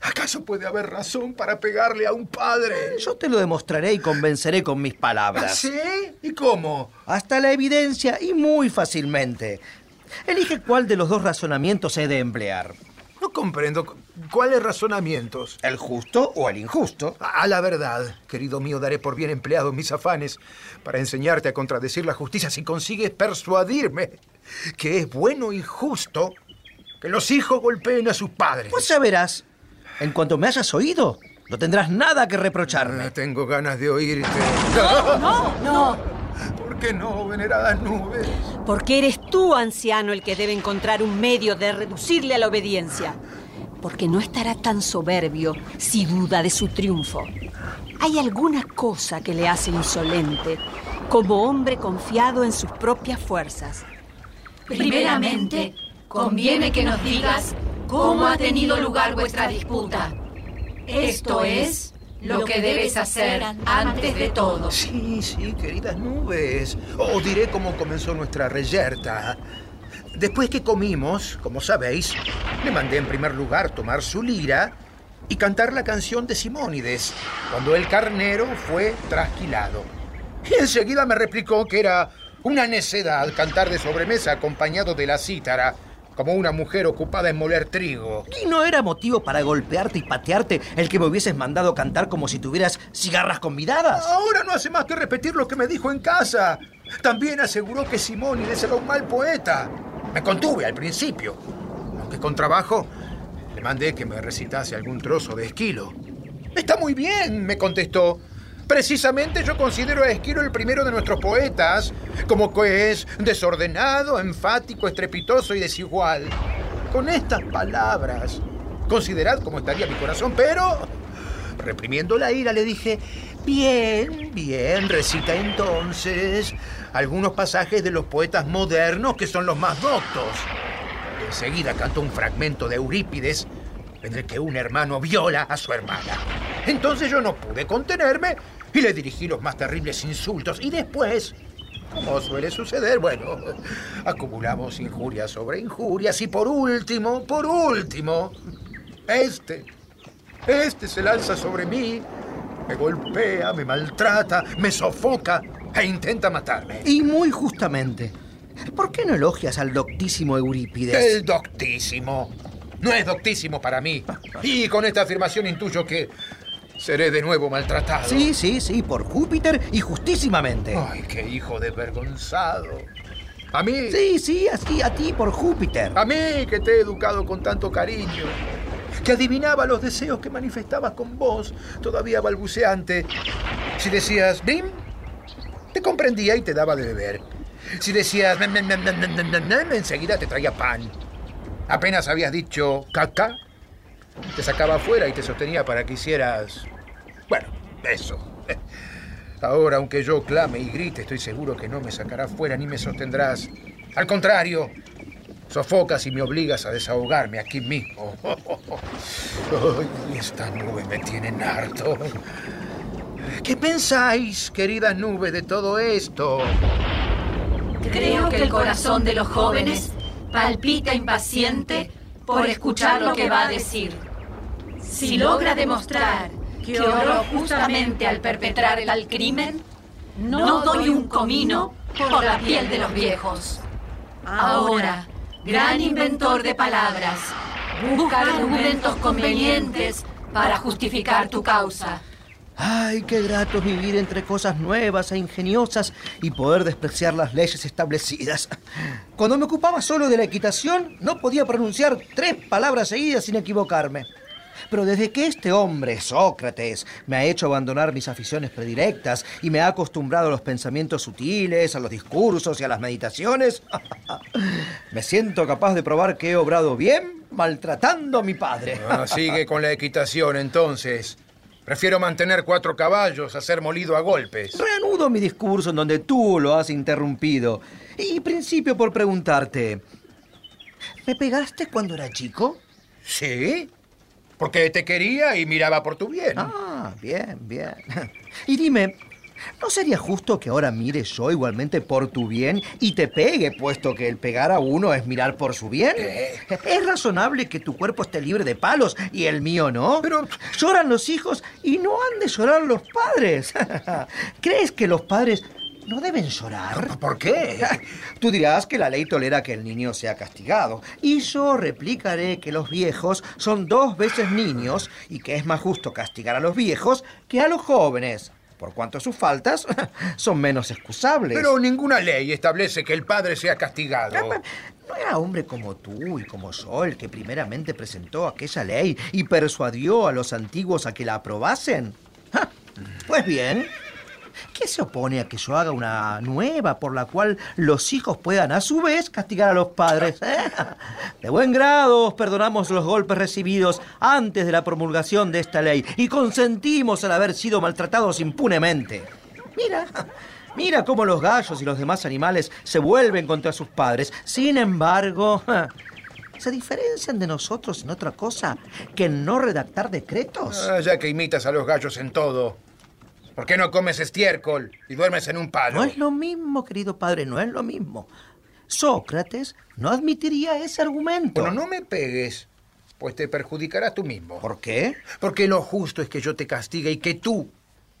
¿Acaso puede haber razón para pegarle a un padre? Yo te lo demostraré y convenceré con mis palabras. ¿Sí? ¿Y cómo? Hasta la evidencia y muy fácilmente. Elige cuál de los dos razonamientos he de emplear. No comprendo. ¿Cuáles razonamientos? ¿El justo o el injusto? A la verdad, querido mío, daré por bien empleados mis afanes para enseñarte a contradecir la justicia si consigues persuadirme que es bueno y justo que los hijos golpeen a sus padres. Pues ya verás. En cuanto me hayas oído, no tendrás nada que reprocharme. Ah, tengo ganas de oírte. No, no, no. ¿Por qué no, veneradas nubes? Porque eres tú, anciano, el que debe encontrar un medio de reducirle a la obediencia. Porque no estará tan soberbio si duda de su triunfo. Hay alguna cosa que le hace insolente, como hombre confiado en sus propias fuerzas. Primeramente, conviene que nos digas cómo ha tenido lugar vuestra disputa. Esto es lo que debes hacer antes de todo. Sí, sí, queridas nubes. Os diré cómo comenzó nuestra reyerta. Después que comimos, como sabéis, le mandé en primer lugar tomar su lira y cantar la canción de Simónides, cuando el carnero fue trasquilado. Y enseguida me replicó que era una necedad cantar de sobremesa acompañado de la cítara, como una mujer ocupada en moler trigo. ¿Y no era motivo para golpearte y patearte el que me hubieses mandado cantar como si tuvieras cigarras convidadas? Ahora no hace más que repetir lo que me dijo en casa. También aseguró que Simónides era un mal poeta. Me contuve al principio, aunque con trabajo le mandé que me recitase algún trozo de Esquilo. Está muy bien, me contestó. Precisamente yo considero a Esquilo el primero de nuestros poetas, como que es desordenado, enfático, estrepitoso y desigual. Con estas palabras, considerad cómo estaría mi corazón, pero reprimiendo la ira le dije, bien, bien, recita entonces algunos pasajes de los poetas modernos que son los más doctos. Enseguida cantó un fragmento de Eurípides en el que un hermano viola a su hermana. Entonces yo no pude contenerme y le dirigí los más terribles insultos. Y después, como suele suceder, bueno, acumulamos injurias sobre injurias. Y por último, por último, este, este se lanza sobre mí, me golpea, me maltrata, me sofoca e intenta matarme. Y muy justamente. ¿Por qué no elogias al doctísimo Eurípides? El doctísimo. No es doctísimo para mí. Y con esta afirmación intuyo que seré de nuevo maltratado. Sí, sí, sí, por Júpiter y justísimamente. Ay, qué hijo desvergonzado. A mí. Sí, sí, así a ti por Júpiter. A mí que te he educado con tanto cariño. Que adivinaba los deseos que manifestabas con vos, todavía balbuceante. Si decías, Bim, te comprendía y te daba de beber. Si decías, enseguida te traía pan. Apenas habías dicho caca, te sacaba afuera y te sostenía para que hicieras. Bueno, eso. Ahora, aunque yo clame y grite, estoy seguro que no me sacarás fuera ni me sostendrás. Al contrario, sofocas y me obligas a desahogarme aquí mismo. [laughs] Esta nube me tiene harto. ¿Qué pensáis, queridas nubes, de todo esto? Creo que el corazón de los jóvenes palpita impaciente por escuchar lo que va a decir. Si logra demostrar que obró justamente al perpetrar el crimen, no doy un comino por la piel de los viejos. Ahora, gran inventor de palabras, busca argumentos convenientes para justificar tu causa. Ay, qué grato vivir entre cosas nuevas e ingeniosas y poder despreciar las leyes establecidas. Cuando me ocupaba solo de la equitación, no podía pronunciar tres palabras seguidas sin equivocarme. Pero desde que este hombre, Sócrates, me ha hecho abandonar mis aficiones predilectas y me ha acostumbrado a los pensamientos sutiles, a los discursos y a las meditaciones, [laughs] me siento capaz de probar que he obrado bien maltratando a mi padre. Ah, sigue con la equitación entonces. Prefiero mantener cuatro caballos a ser molido a golpes. Reanudo mi discurso en donde tú lo has interrumpido. Y principio por preguntarte, ¿me pegaste cuando era chico? Sí, porque te quería y miraba por tu bien. Ah, bien, bien. [laughs] Y dime, ¿No sería justo que ahora mire yo igualmente por tu bien y te pegue, puesto que el pegar a uno es mirar por su bien? Es razonable que tu cuerpo esté libre de palos y el mío no. Pero lloran los hijos y no han de llorar los padres. [laughs] ¿Crees que los padres no deben llorar? ¿Por qué? [laughs] Tú dirás que la ley tolera que el niño sea castigado. Y yo replicaré que los viejos son dos veces niños y que es más justo castigar a los viejos que a los jóvenes por cuanto sus faltas [laughs] son menos excusables. Pero ninguna ley establece que el padre sea castigado. No era hombre como tú y como yo el que primeramente presentó aquella ley y persuadió a los antiguos a que la aprobasen. Pues bien, ¿Qué se opone a que yo haga una nueva por la cual los hijos puedan a su vez castigar a los padres? [laughs] eh? De buen grado os perdonamos los golpes recibidos antes de la promulgación de esta ley y consentimos al haber sido maltratados impunemente. Mira, mira cómo los gallos y los demás animales se vuelven contra sus padres. Sin embargo, [laughs] ¿se diferencian de nosotros en otra cosa que en no redactar decretos? Ah, ya que imitas a los gallos en todo. ¿Por qué no comes estiércol y duermes en un palo? No es lo mismo, querido padre, no es lo mismo. Sócrates no admitiría ese argumento. Bueno, no me pegues, pues te perjudicarás tú mismo. ¿Por qué? Porque lo justo es que yo te castigue y que tú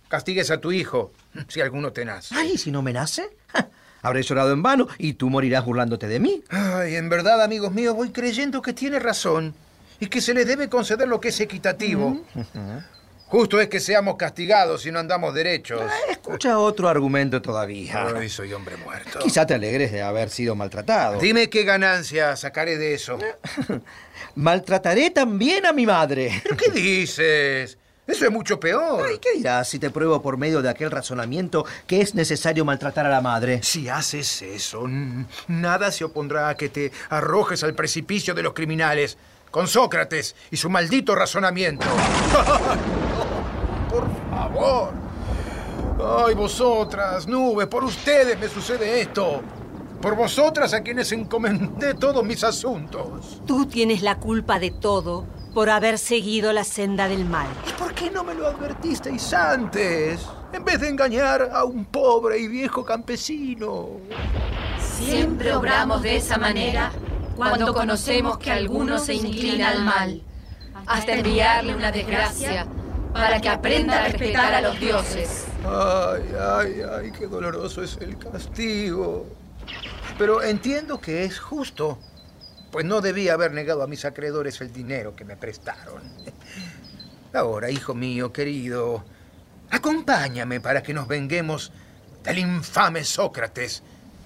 castigues a tu hijo, [laughs] si alguno te nace. Ay, si no me nace, ja, [laughs] habré llorado en vano y tú morirás burlándote de mí. Ay, en verdad, amigos míos, voy creyendo que tiene razón y que se le debe conceder lo que es equitativo. Justo es que seamos castigados si no andamos derechos. Escucha otro argumento todavía. Ay, soy hombre muerto. Quizá te alegres de haber sido maltratado. Dime qué ganancia sacaré de eso. [laughs] Maltrataré también a mi madre. ¿Pero qué dices? Eso es mucho peor. Ay, ¿Qué dirás si te pruebo por medio de aquel razonamiento que es necesario maltratar a la madre? Si haces eso, nada se opondrá a que te arrojes al precipicio de los criminales con Sócrates y su maldito razonamiento. [laughs] por favor. Ay, vosotras, nubes, por ustedes me sucede esto. Por vosotras a quienes encomendé todos mis asuntos. Tú tienes la culpa de todo por haber seguido la senda del mal. ¿Y por qué no me lo advertisteis antes? En vez de engañar a un pobre y viejo campesino. Siempre obramos de esa manera cuando conocemos que alguno se inclina al mal, hasta enviarle una desgracia para que aprenda a respetar a los dioses. Ay, ay, ay, qué doloroso es el castigo. Pero entiendo que es justo, pues no debía haber negado a mis acreedores el dinero que me prestaron. Ahora, hijo mío querido, acompáñame para que nos venguemos del infame Sócrates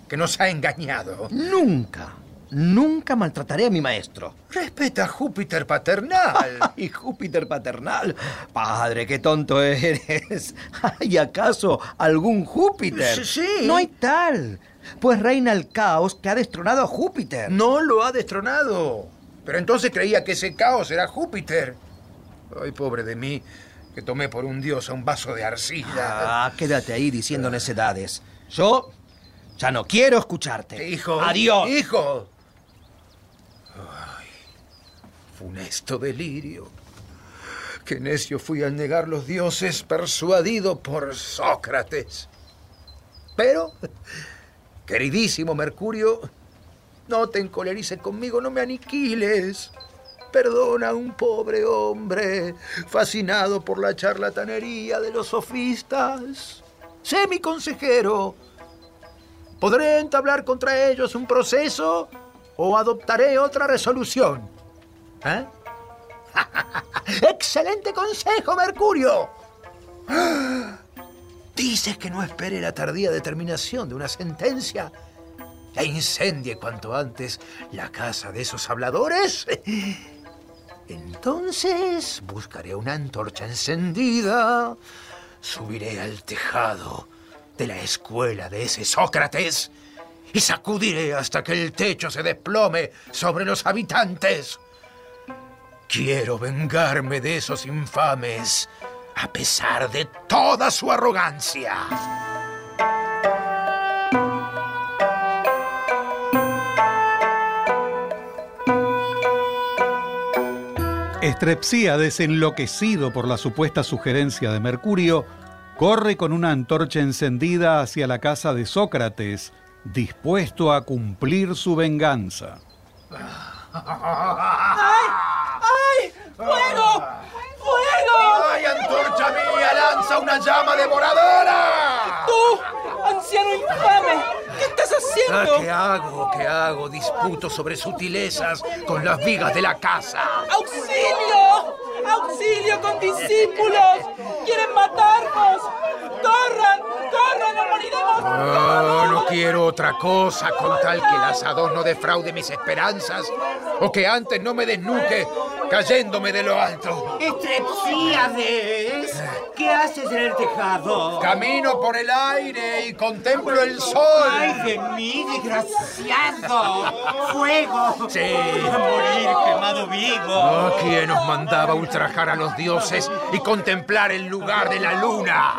que nos ha engañado. Nunca, nunca maltrataré a mi maestro. Respeta a Júpiter paternal. [laughs] ¿Y Júpiter paternal? Padre, qué tonto eres. [laughs] ¿Hay acaso algún Júpiter? Sí, sí. No hay tal. Pues reina el caos que ha destronado a Júpiter. No lo ha destronado. Pero entonces creía que ese caos era Júpiter. Ay, pobre de mí, que tomé por un dios a un vaso de arcilla. Ah, quédate ahí diciendo necedades. Yo ya no quiero escucharte. Hijo. Adiós. Hijo. Ay, funesto delirio. Qué necio fui al negar los dioses persuadido por Sócrates. Pero, [laughs] queridísimo Mercurio, no te encolerices conmigo, no me aniquiles. Perdona a un pobre hombre fascinado por la charlatanería de los sofistas. Sé mi consejero. ¿Podré entablar contra ellos un proceso o adoptaré otra resolución? ¿Eh? [laughs] ¡Excelente consejo, Mercurio! [gasps] Dices que no espere la tardía determinación de una sentencia e incendie cuanto antes la casa de esos habladores. [laughs] Entonces buscaré una antorcha encendida, subiré al tejado de la escuela de ese Sócrates y sacudiré hasta que el techo se desplome sobre los habitantes. Quiero vengarme de esos infames a pesar de toda su arrogancia. Estrepsíades, enloquecido por la supuesta sugerencia de Mercurio, corre con una antorcha encendida hacia la casa de Sócrates, dispuesto a cumplir su venganza. ¡Ay! ¡Fuego! ¡Fuego! ¡Ay, antorcha mía! ¡Lanza una llama devoradora! ¡Tú, anciano infame! ¿Qué estás haciendo? Ah, ¿Qué hago? ¿Qué hago? Disputo sobre sutilezas con las vigas de la casa. ¡Auxilio! ¡Auxilio con discípulos! ¡Quieren matarnos! ¡Corran! ¡Corran! ¡No moriremos! Oh, no quiero otra cosa con tal que el asador no defraude mis esperanzas o que antes no me desnuque cayéndome de lo alto. Estrepsíades, ¿qué haces en el tejado? Camino por el aire y contemplo el sol. ¡Ay de mí, desgraciado! ¡Fuego! Sí. ¡A morir quemado vivo! Oh, ¿Quién os mandaba ultrajar a los dioses y contemplar el lugar de la luna?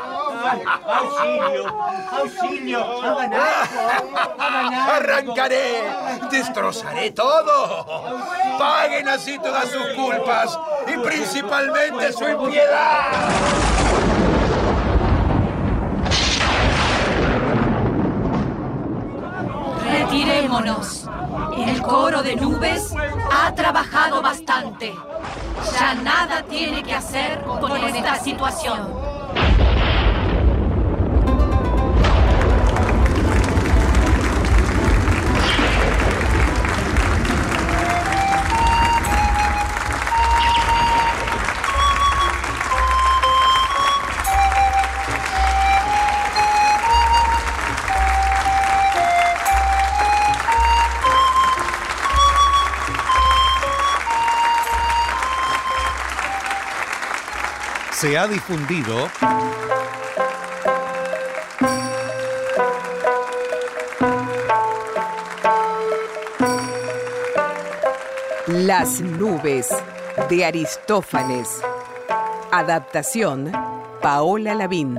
¡Auxilio! ¡Auxilio! ¡Hagan algo! ¡Hagan algo! Arrancaré, destrozaré todo. Paguen así todas sus culpas y principalmente su impiedad. Retirémonos. El coro de nubes ha trabajado bastante. Ya nada tiene que hacer con esta situación. Se ha difundido Las nubes de Aristófanes. Adaptación Paola Lavín.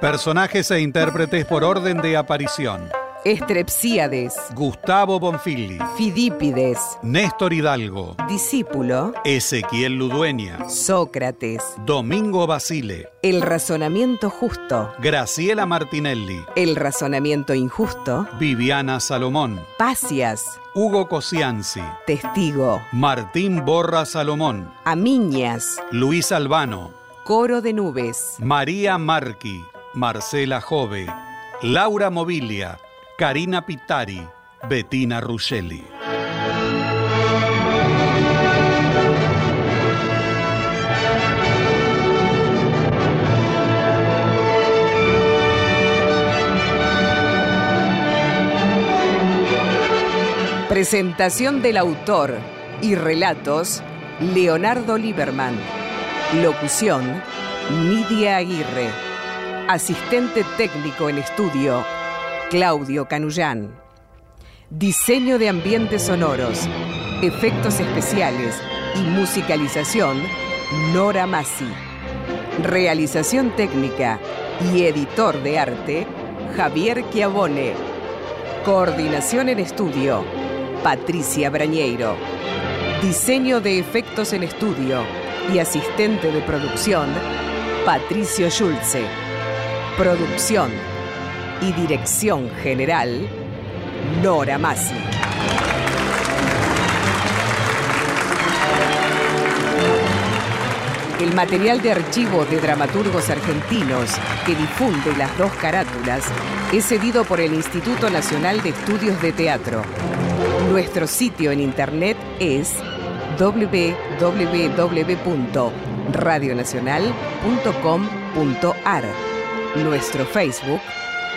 personajes e intérpretes por orden de aparición. Estrepsíades. Gustavo Bonfilli. Fidípides. Néstor Hidalgo. Discípulo. Ezequiel Ludueña. Sócrates. Domingo Basile. El razonamiento justo. Graciela Martinelli. El razonamiento injusto. Viviana Salomón. Pacias. Hugo Cosianzi. Testigo. Martín Borra Salomón. Amiñas. Luis Albano. Coro de nubes. María Marqui. Marcela Jove. Laura Mobilia. Karina Pitari. Bettina Ruscelli. Presentación del autor y relatos Leonardo Lieberman. Locución Nidia Aguirre. Asistente técnico en estudio Claudio Canullán. Diseño de ambientes sonoros, efectos especiales y musicalización Nora Massi. Realización técnica y editor de arte Javier Chiavone. Coordinación en estudio Patricia Brañeiro. Diseño de efectos en estudio y asistente de producción Patricio Schulze. Producción y dirección general Nora Massi. El material de archivo de dramaturgos argentinos que difunde las dos carátulas es cedido por el Instituto Nacional de Estudios de Teatro. Nuestro sitio en internet es www.radionacional.com.ar. Nuestro Facebook,